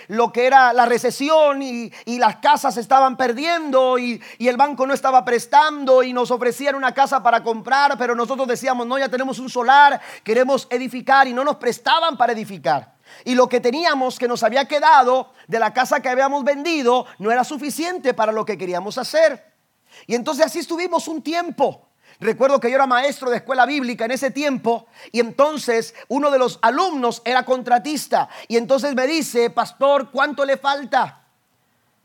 Speaker 1: lo que era la recesión y, las casas estaban perdiendo y, el banco no estaba prestando y nos ofrecían una casa para comprar, pero nosotros decíamos, no, ya tenemos un solar, queremos edificar y no nos prestaban para edificar. Y lo que teníamos que nos había quedado de la casa que habíamos vendido no era suficiente para lo que queríamos hacer. Y entonces así estuvimos un tiempo. Recuerdo que yo era maestro de escuela bíblica en ese tiempo y entonces uno de los alumnos era contratista y entonces me dice, pastor, ¿cuánto le falta?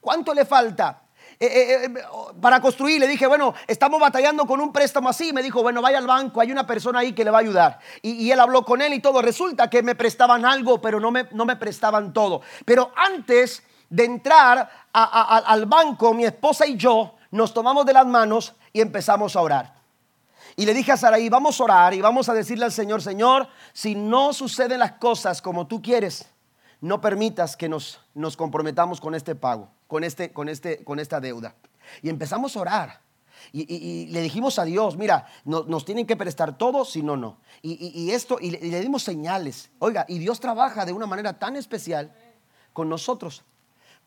Speaker 1: ¿Cuánto le falta? Eh, eh, eh, para construir. Le dije, bueno, estamos batallando con un préstamo así. Me dijo, bueno, vaya al banco, hay una persona ahí que le va a ayudar. Y, él habló con él y todo. Resulta que me prestaban algo, pero no me, no me prestaban todo. Pero antes de entrar al banco, mi esposa y yo nos tomamos de las manos y empezamos a orar. Y le dije a Saraí, vamos a orar y vamos a decirle al Señor, Señor, si no suceden las cosas como tú quieres, no permitas que nos, nos comprometamos con este pago con, este, con, este, con esta deuda. Y empezamos a orar. Y, le dijimos a Dios, mira, nos tienen que prestar todo, si no, no. Y, esto, y le, dimos señales. Oiga, y Dios trabaja de una manera tan especial con nosotros.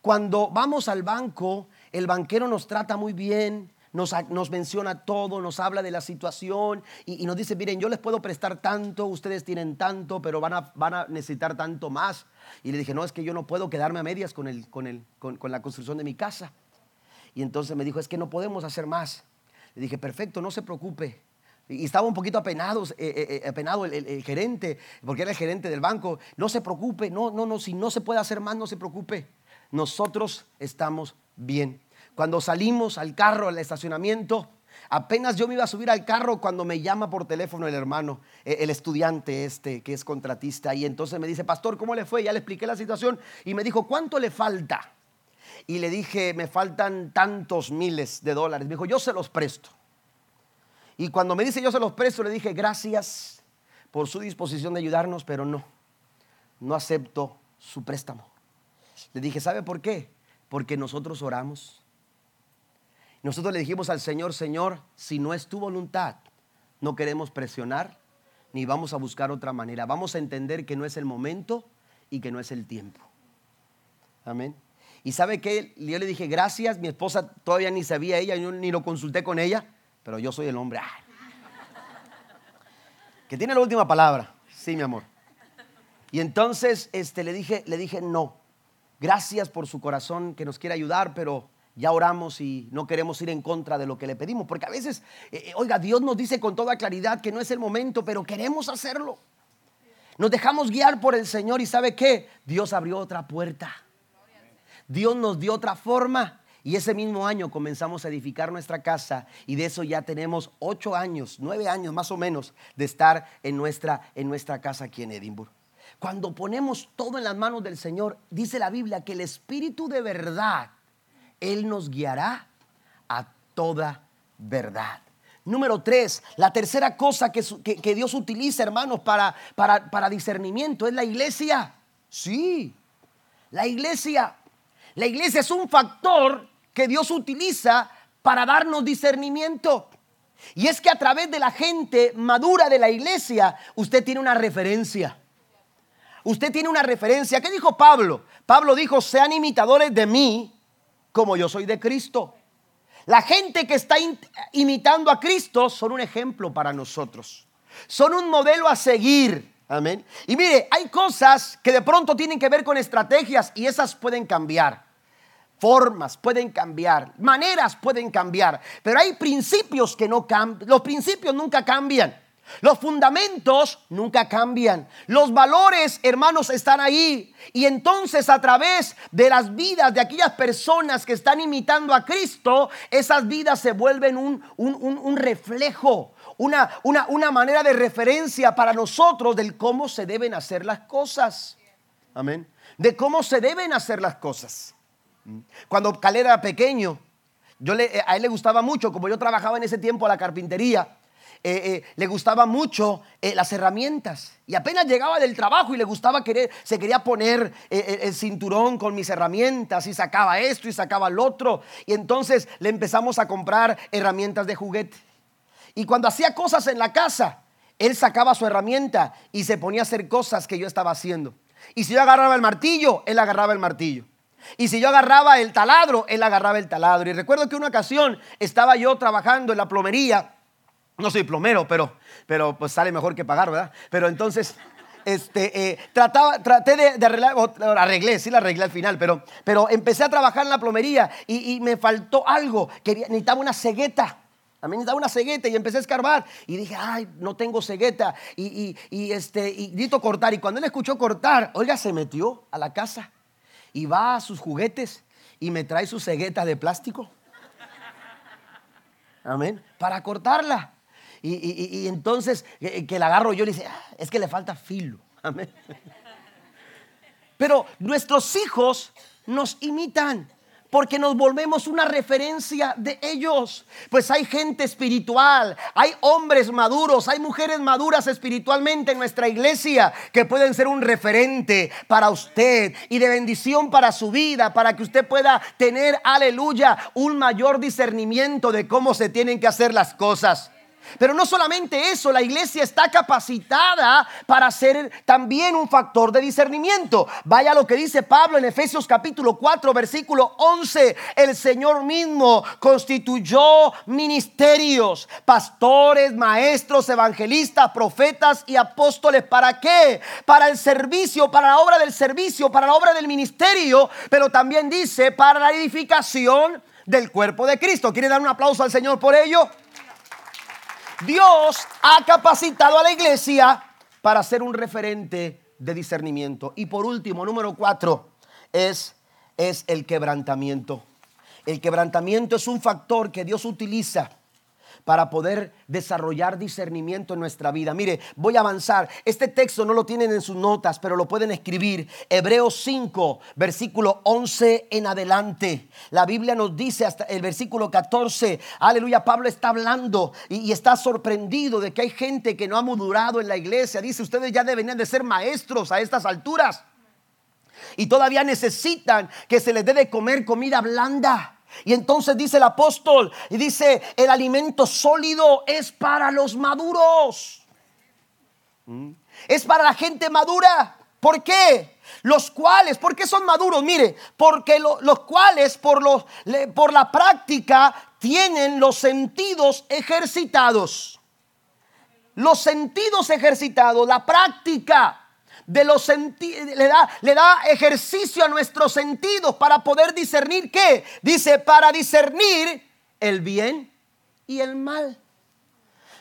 Speaker 1: Cuando vamos al banco, el banquero nos trata muy bien, nos, menciona todo, nos habla de la situación y, nos dice, miren, yo les puedo prestar tanto, ustedes tienen tanto, pero van a, van a necesitar tanto más. Y le dije, no, es que yo no puedo quedarme a medias con, el, con, el, con, la construcción de mi casa. Y entonces me dijo, es que no podemos hacer más. Le dije, perfecto, no se preocupe. Y estaba un poquito apenado, eh, eh, eh, apenado el, gerente, porque era el gerente del banco. No se preocupe, no, no, no, si no se puede hacer más, no se preocupe. Nosotros estamos bien. Cuando salimos al carro, al estacionamiento, Apenas yo me iba a subir al carro cuando me llama por teléfono el hermano, e, el estudiante este que es contratista, y entonces me dice, pastor, ¿cómo le fue? Ya le expliqué la situación y me dijo, ¿cuánto le falta? Y le dije, me faltan tantos miles de dólares. Me dijo, yo se los presto. Y cuando me dice, yo se los presto, le dije, gracias por su disposición de ayudarnos, pero no, no acepto su préstamo. Le dije, ¿sabe por qué? Porque nosotros oramos nosotros le dijimos al Señor, Señor, si no es tu voluntad, no queremos presionar ni vamos a buscar otra manera. Vamos a entender que no es el momento y que no es el tiempo. Amén. Y sabe que yo le dije, gracias, mi esposa todavía ni sabía ella, yo ni lo consulté con ella, pero yo soy el hombre. Que tiene la última palabra. Sí, mi amor. Y entonces este, le, dije, le dije, no, gracias por su corazón que nos quiere ayudar, pero ya oramos y no queremos ir en contra de lo que le pedimos, porque a veces, eh, eh, oiga, Dios nos dice con toda claridad que no es el momento, pero queremos hacerlo. Nos dejamos guiar por el Señor y ¿sabe qué? Dios abrió otra puerta. Dios nos dio otra forma. Y ese mismo año comenzamos a edificar nuestra casa y de eso ya tenemos ocho años, nueve años más o menos de estar en nuestra, en nuestra casa aquí en Edimburgo. Cuando ponemos todo en las manos del Señor, dice la Biblia que el Espíritu de verdad, Él nos guiará a toda verdad. Número tres, la tercera cosa que, que, Dios utiliza, hermanos, para, para, para discernimiento es la iglesia. Sí, la iglesia. La iglesia es un factor que Dios utiliza para darnos discernimiento. Y es que a través de la gente madura de la iglesia, usted tiene una referencia. Usted tiene una referencia. ¿Qué dijo Pablo? Pablo dijo, sean imitadores de mí como yo soy de Cristo. La gente que está imitando a Cristo son un ejemplo para nosotros. Son un modelo a seguir. Amén. Y mire, hay cosas que de pronto tienen que ver con estrategias y esas pueden cambiar. Formas pueden cambiar, maneras pueden cambiar, pero hay principios que no cambian. Los principios nunca cambian. Los fundamentos nunca cambian. Los valores, hermanos, están ahí. Y entonces a través de las vidas de aquellas personas que están imitando a Cristo, esas vidas se vuelven un, reflejo, una, una, una manera de referencia para nosotros del cómo se deben hacer las cosas. Amén. De cómo se deben hacer las cosas. Cuando Calera era pequeño, yo le, a él le gustaba mucho, como yo trabajaba en ese tiempo a la carpintería, eh, eh, le gustaba mucho eh, las herramientas. Y apenas llegaba del trabajo y le gustaba querer, se quería poner el cinturón con mis herramientas y sacaba esto y sacaba lo otro. Y entonces le empezamos a comprar herramientas de juguete. Y cuando hacía cosas en la casa, él sacaba su herramienta y se ponía a hacer cosas que yo estaba haciendo. Y si yo agarraba el martillo, él agarraba el martillo. Y si yo agarraba el taladro, él agarraba el taladro. Y recuerdo que una ocasión estaba yo trabajando en la plomería no soy plomero, pero, pero pues sale mejor que pagar, ¿verdad? Pero entonces, este, eh, trataba, traté de, arreglar, arreglé, sí la arreglé al final, pero, pero empecé a trabajar en la plomería y, me faltó algo, quería, necesitaba una cegueta. A mí necesitaba una cegueta y empecé a escarbar y dije, ay, no tengo cegueta y, y, este, y grito cortar. Y cuando él escuchó cortar, oiga, se metió a la casa y va a sus juguetes y me trae su cegueta de plástico. Amén. Para cortarla. Y, entonces eh, que la agarro yo y le dice, ah, es que le falta filo. <laughs> Amén. Pero nuestros hijos nos imitan porque nos volvemos una referencia de ellos. Pues hay gente espiritual, hay hombres maduros, hay mujeres maduras espiritualmente en nuestra iglesia que pueden ser un referente para usted y de bendición para su vida, para que usted pueda tener, aleluya, un mayor discernimiento de cómo se tienen que hacer las cosas. Pero no solamente eso, la iglesia está capacitada para ser también un factor de discernimiento. Vaya lo que dice Pablo en Efesios capítulo 4, versículo 11. El Señor mismo constituyó ministerios, pastores, maestros, evangelistas, profetas y apóstoles. ¿Para qué? Para el servicio, para la obra del servicio, para la obra del ministerio, pero también dice para la edificación del cuerpo de Cristo. ¿Quiere dar un aplauso al Señor por ello? Dios ha capacitado a la iglesia para ser un referente de discernimiento. Y por último, número cuatro, es, es el quebrantamiento. El quebrantamiento es un factor que Dios utiliza para poder desarrollar discernimiento en nuestra vida. Mire, voy a avanzar. Este texto no lo tienen en sus notas, pero lo pueden escribir. Hebreos 5, versículo 11 en adelante. La Biblia nos dice hasta el versículo 14. Aleluya, Pablo está hablando y, está sorprendido de que hay gente que no ha madurado en la iglesia. Dice, ustedes ya deberían de ser maestros a estas alturas. Y todavía necesitan que se les dé de comer comida blanda y entonces dice el apóstol, y dice, el alimento sólido es para los maduros. Es para la gente madura. ¿Por qué? Los cuales, ¿por qué son maduros? Mire, porque los cuales por, los, por la práctica tienen los sentidos ejercitados. Los sentidos ejercitados, la práctica de los le da, le da ejercicio a nuestros sentidos para poder discernir qué. Dice, para discernir el bien y el mal.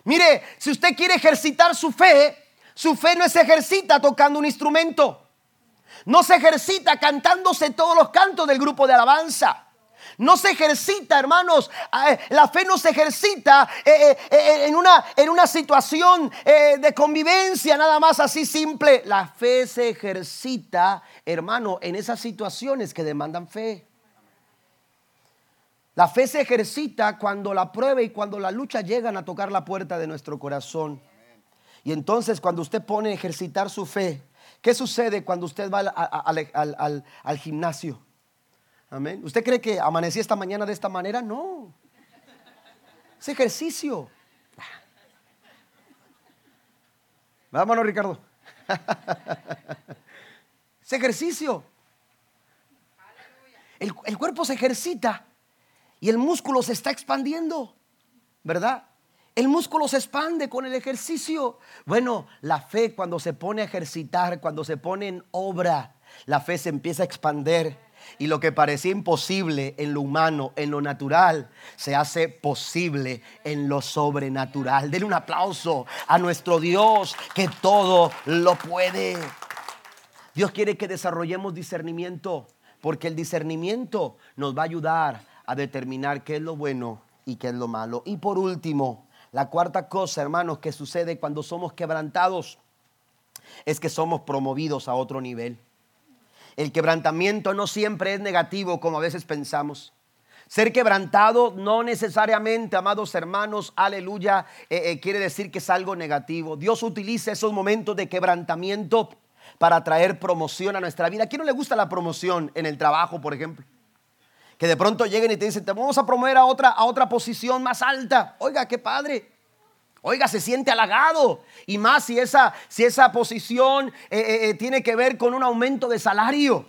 Speaker 1: Mire, si usted quiere ejercitar su fe, su fe no se ejercita tocando un instrumento. No se ejercita cantándose todos los cantos del grupo de alabanza. No se ejercita, hermanos. Eh, la fe no se ejercita eh, eh, en, una, en una situación de convivencia, nada más así simple. La fe se ejercita, hermano, en esas situaciones que demandan fe. La fe se ejercita cuando la prueba y cuando la lucha llegan a tocar la puerta de nuestro corazón. Y entonces cuando usted pone a ejercitar su fe, ¿qué sucede cuando usted va al, gimnasio? Amén. ¿Usted cree que amanecí esta mañana de esta manera? No. Es ejercicio. Vámonos, Ricardo. es ejercicio. el cuerpo se ejercita y el músculo se está expandiendo, ¿verdad? El músculo se expande con el ejercicio. Bueno, la fe cuando se pone a ejercitar, cuando se pone en obra, la fe se empieza a expander. Y lo que parecía imposible en lo humano, en lo natural, se hace posible en lo sobrenatural. Denle un aplauso a nuestro Dios que todo lo puede. Dios quiere que desarrollemos discernimiento, porque el discernimiento nos va a ayudar a determinar qué es lo bueno y qué es lo malo. Y por último, la cuarta cosa, hermanos, que sucede cuando somos quebrantados es que somos promovidos a otro nivel. El quebrantamiento no siempre es negativo como a veces pensamos. Ser quebrantado no necesariamente, amados hermanos, aleluya, eh, eh, quiere decir que es algo negativo. Dios utiliza esos momentos de quebrantamiento para traer promoción a nuestra vida. ¿A quién no le gusta la promoción en el trabajo, por ejemplo? que de pronto lleguen y te dicen, te vamos a promover a otra, a otra posición más alta. Oiga, qué padre. Oiga, se siente halagado. Y más si esa, si esa posición eh, eh, eh, tiene que ver con un aumento de salario.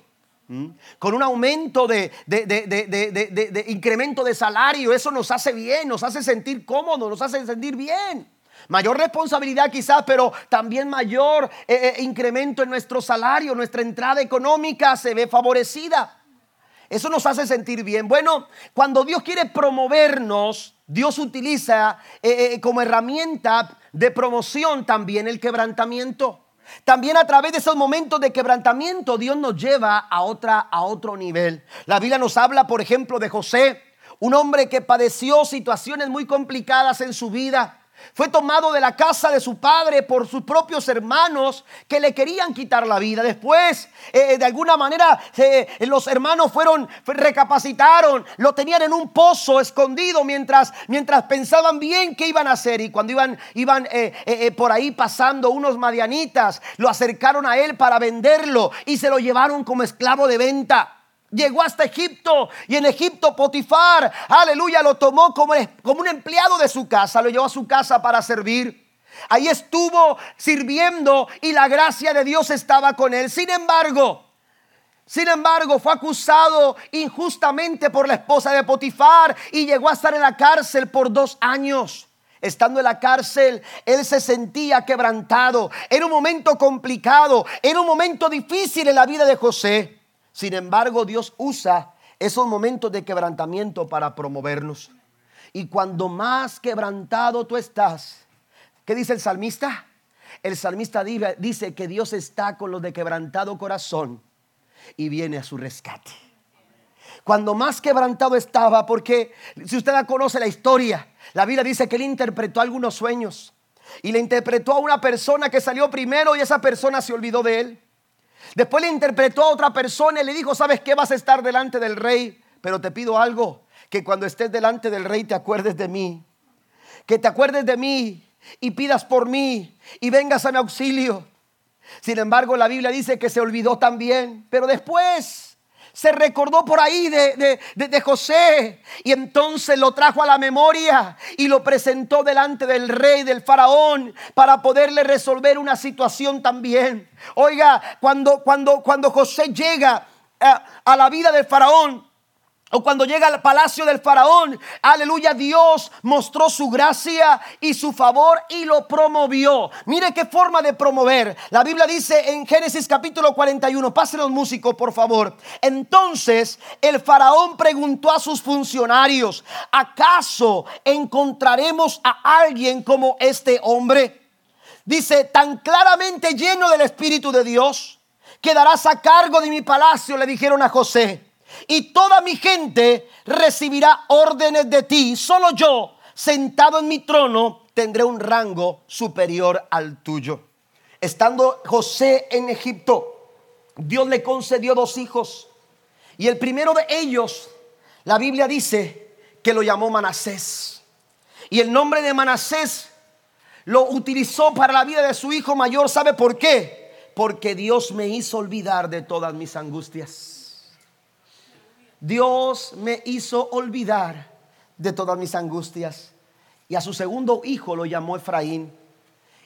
Speaker 1: Con un aumento de, de, incremento de salario. Eso nos hace bien, nos hace sentir cómodos, nos hace sentir bien. Mayor responsabilidad quizás, pero también mayor incremento en nuestro salario. Nuestra entrada económica se ve favorecida. Eso nos hace sentir bien. Bueno, cuando Dios quiere promovernos, Dios utiliza eh, eh, como herramienta de promoción también el quebrantamiento. También a través de esos momentos de quebrantamiento Dios nos lleva a, otra, a otro nivel. La Biblia nos habla, por ejemplo, de José, un hombre que padeció situaciones muy complicadas en su vida. Fue tomado de la casa de su padre por sus propios hermanos que le querían quitar la vida. Después, eh, eh, de alguna manera, eh, los hermanos fueron, recapacitaron, lo tenían en un pozo escondido mientras, mientras pensaban bien qué iban a hacer. Y cuando iban, iban por ahí pasando unos madianitas, lo acercaron a él para venderlo y se lo llevaron como esclavo de venta. Llegó hasta Egipto y en Egipto Potifar, aleluya, lo tomó como, un empleado de su casa, lo llevó a su casa para servir. Ahí estuvo sirviendo y la gracia de Dios estaba con él. Sin embargo, sin embargo, fue acusado injustamente por la esposa de Potifar y llegó a estar en la cárcel por dos años. Estando en la cárcel, él se sentía quebrantado. Era un momento complicado, era un momento difícil en la vida de José. Sin embargo, Dios usa esos momentos de quebrantamiento para promovernos. Y cuando más quebrantado tú estás, ¿qué dice el salmista? El salmista dice que Dios está con los de quebrantado corazón y viene a su rescate. Cuando más quebrantado estaba, porque si usted conoce la historia, la Biblia dice que él interpretó algunos sueños y le interpretó a una persona que salió primero y esa persona se olvidó de él. Después le interpretó a otra persona y le dijo, ¿sabes qué? Vas a estar delante del rey, pero te pido algo, que cuando estés delante del rey te acuerdes de mí. Que te acuerdes de mí y pidas por mí y vengas a mi auxilio. Sin embargo, la Biblia dice que se olvidó también, pero después se recordó por ahí de, José y entonces lo trajo a la memoria y lo presentó delante del rey, del faraón, para poderle resolver una situación también. Oiga, cuando, cuando, cuando José llega a, a la vida del faraón, o cuando llega al palacio del faraón, aleluya, Dios mostró su gracia y su favor y lo promovió. Mire qué forma de promover. La Biblia dice en Génesis capítulo 41, pasen los músicos por favor. Entonces el faraón preguntó a sus funcionarios, ¿acaso encontraremos a alguien como este hombre? Dice, tan claramente lleno del Espíritu de Dios, quedarás a cargo de mi palacio, le dijeron a José. Y toda mi gente recibirá órdenes de ti. Solo yo, sentado en mi trono, tendré un rango superior al tuyo. Estando José en Egipto, Dios le concedió dos hijos. Y el primero de ellos, la Biblia dice que lo llamó Manasés. Y el nombre de Manasés lo utilizó para la vida de su hijo mayor. ¿Sabe por qué? Porque Dios me hizo olvidar de todas mis angustias. Dios me hizo olvidar de todas mis angustias. Y a su segundo hijo lo llamó Efraín.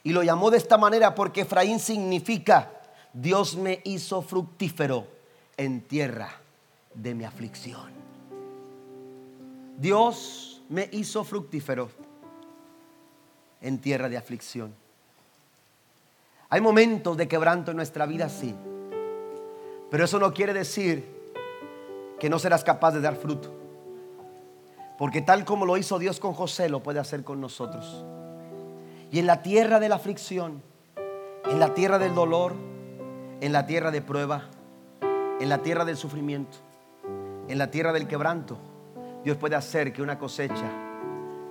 Speaker 1: Y lo llamó de esta manera porque Efraín significa Dios me hizo fructífero en tierra de mi aflicción. Dios me hizo fructífero en tierra de aflicción. Hay momentos de quebranto en nuestra vida, sí. Pero eso no quiere decir que no serás capaz de dar fruto. Porque tal como lo hizo Dios con José, lo puede hacer con nosotros. Y en la tierra de la aflicción, en la tierra del dolor, en la tierra de prueba, en la tierra del sufrimiento, en la tierra del quebranto, Dios puede hacer que una cosecha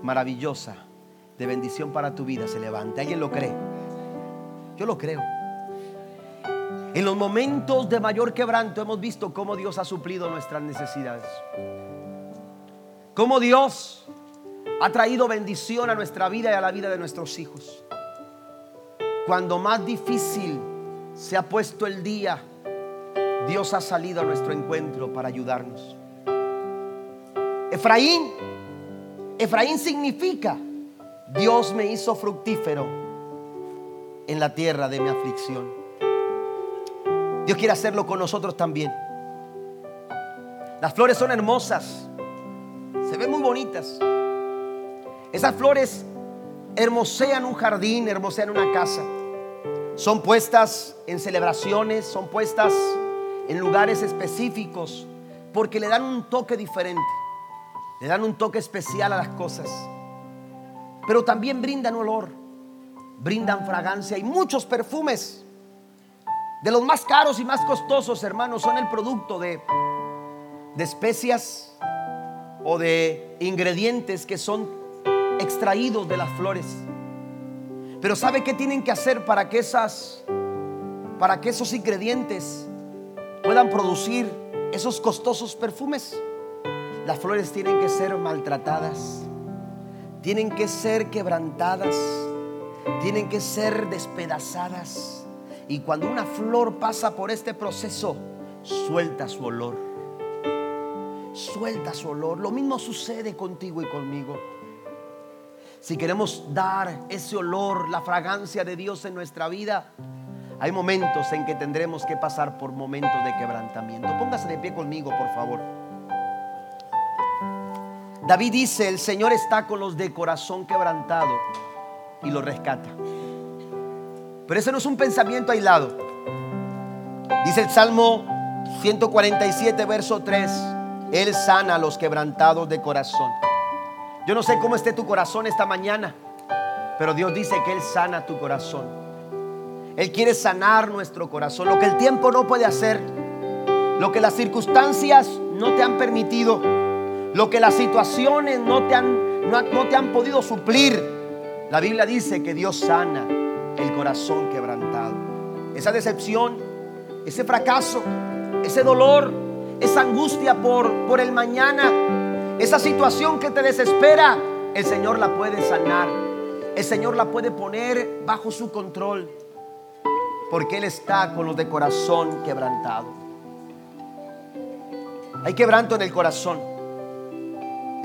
Speaker 1: maravillosa de bendición para tu vida se levante. ¿Alguien lo cree? Yo lo creo. En los momentos de mayor quebranto hemos visto cómo Dios ha suplido nuestras necesidades. Cómo Dios ha traído bendición a nuestra vida y a la vida de nuestros hijos. Cuando más difícil se ha puesto el día, Dios ha salido a nuestro encuentro para ayudarnos. Efraín, Efraín significa Dios me hizo fructífero en la tierra de mi aflicción. Dios quiere hacerlo con nosotros también. Las flores son hermosas, se ven muy bonitas. Esas flores hermosean un jardín, hermosean una casa. Son puestas en celebraciones, son puestas en lugares específicos, porque le dan un toque diferente, le dan un toque especial a las cosas. Pero también brindan olor, brindan fragancia y muchos perfumes. De los más caros y más costosos, hermanos, son el producto de, especias o de ingredientes que son extraídos de las flores. Pero ¿sabe qué tienen que hacer para que esas para que esos ingredientes puedan producir esos costosos perfumes? Las flores tienen que ser maltratadas, tienen que ser quebrantadas, tienen que ser despedazadas. Y cuando una flor pasa por este proceso, suelta su olor. Suelta su olor. Lo mismo sucede contigo y conmigo si queremos dar ese olor, la fragancia de Dios en nuestra vida, hay momentos en que tendremos que pasar por momentos de quebrantamiento. Póngase de pie conmigo, por favor. David dice, el Señor está con los de corazón quebrantado y los rescata. Pero ese no es un pensamiento aislado. Dice el Salmo 147, verso 3, Él sana a los quebrantados de corazón. Yo no sé cómo esté tu corazón esta mañana, pero Dios dice que Él sana tu corazón. Él quiere sanar nuestro corazón. Lo que el tiempo no puede hacer, lo que las circunstancias no te han permitido, lo que las situaciones no te han, no, no te han podido suplir. La Biblia dice que Dios sana el corazón quebrantado. Esa decepción, ese fracaso, ese dolor, esa angustia por, por el mañana, esa situación que te desespera, el Señor la puede sanar. El Señor la puede poner bajo su control. Porque Él está con los de corazón quebrantado. Hay quebranto en el corazón.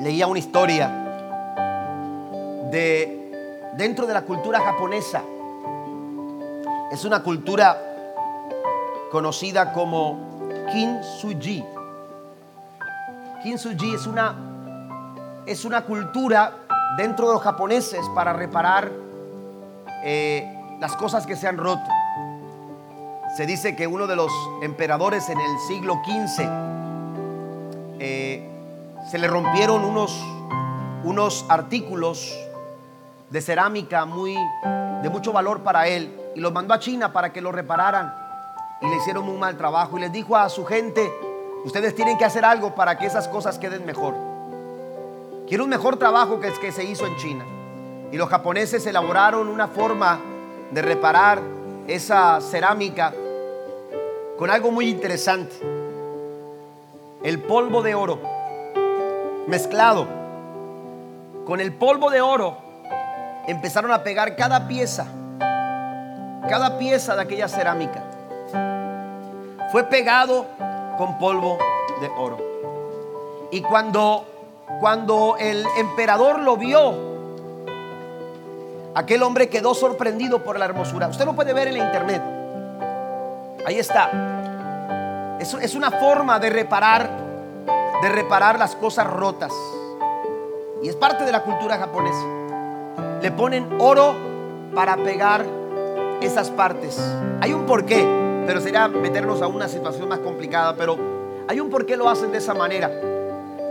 Speaker 1: Leía una historia de dentro de la cultura japonesa. Es una cultura conocida como Kintsugi. Kintsugi es una, es una cultura dentro de los japoneses para reparar eh, las cosas que se han roto. Se dice que uno de los emperadores en el siglo XV eh, se le rompieron unos, unos artículos de cerámica muy, de mucho valor para él y los mandó a China para que lo repararan y le hicieron un mal trabajo y les dijo a su gente, Ustedes tienen que hacer algo para que esas cosas queden mejor. Quiero un mejor trabajo que el que se hizo en China. Y los japoneses elaboraron una forma de reparar esa cerámica con algo muy interesante. El polvo de oro mezclado con el polvo de oro empezaron a pegar cada pieza, cada pieza de aquella cerámica. Fue pegado con polvo de oro. Y cuando cuando el emperador lo vio, aquel hombre quedó sorprendido por la hermosura. Usted lo puede ver en la internet. Ahí está. Es, es una forma de reparar, de reparar las cosas rotas. Y es parte de la cultura japonesa. Le ponen oro para pegar esas partes. Hay un porqué, pero sería meternos a una situación más complicada, pero hay un porqué lo hacen de esa manera.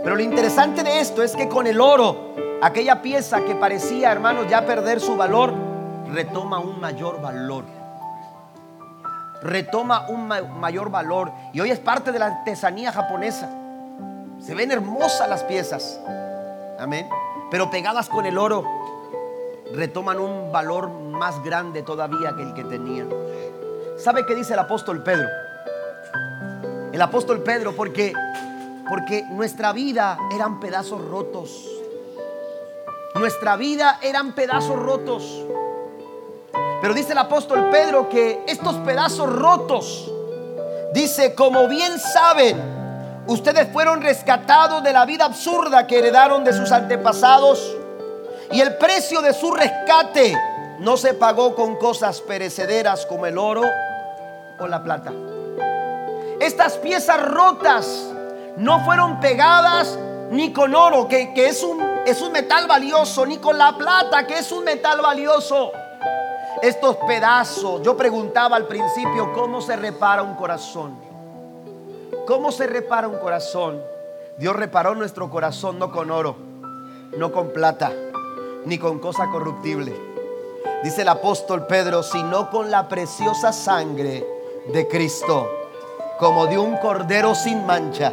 Speaker 1: Pero lo interesante de esto es que con el oro, aquella pieza que parecía, hermanos, ya perder su valor, retoma un mayor valor. Retoma un mayor valor. Y hoy es parte de la artesanía japonesa. Se ven hermosas las piezas. Amén. Pero pegadas con el oro, retoman un valor más grande todavía que el que tenían. ¿Sabe qué dice el apóstol Pedro? El apóstol Pedro, porque porque nuestra vida eran pedazos rotos. Nuestra vida eran pedazos rotos. Pero dice el apóstol Pedro que estos pedazos rotos, dice, como bien saben, ustedes fueron rescatados de la vida absurda que heredaron de sus antepasados y el precio de su rescate no se pagó con cosas perecederas como el oro o la plata. Estas piezas rotas no fueron pegadas ni con oro, que, es, un, es un metal valioso, ni con la plata, que es un metal valioso. Estos pedazos, yo preguntaba al principio, ¿cómo se repara un corazón? ¿Cómo se repara un corazón? Dios reparó nuestro corazón no con oro, no con plata, ni con cosa corruptible. Dice el apóstol Pedro, sino con la preciosa sangre de Cristo, como de un cordero sin mancha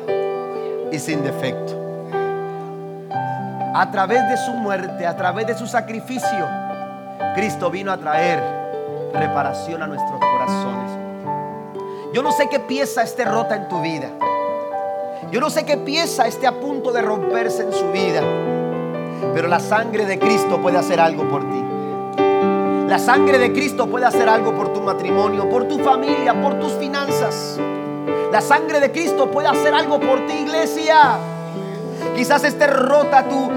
Speaker 1: y sin defecto. A través de su muerte, a través de su sacrificio, Cristo vino a traer reparación a nuestros corazones. Yo no sé qué pieza esté rota en tu vida. Yo no sé qué pieza esté a punto de romperse en su vida. Pero la sangre de Cristo puede hacer algo por ti. La sangre de Cristo puede hacer algo por tu matrimonio, por tu familia, por tus finanzas. La sangre de Cristo puede hacer algo por ti, iglesia. Quizás esté rota tu,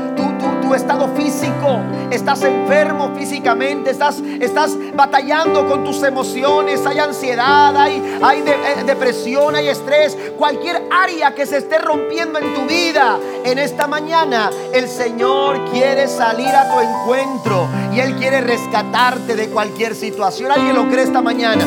Speaker 1: estado físico. Estás enfermo físicamente. Estás, estás batallando con tus emociones. Hay ansiedad, hay, hay eh, depresión, hay estrés. Cualquier área que se esté rompiendo en tu vida. En esta mañana el Señor quiere salir a tu encuentro. Y Él quiere rescatarte de cualquier situación. ¿Alguien lo cree esta mañana?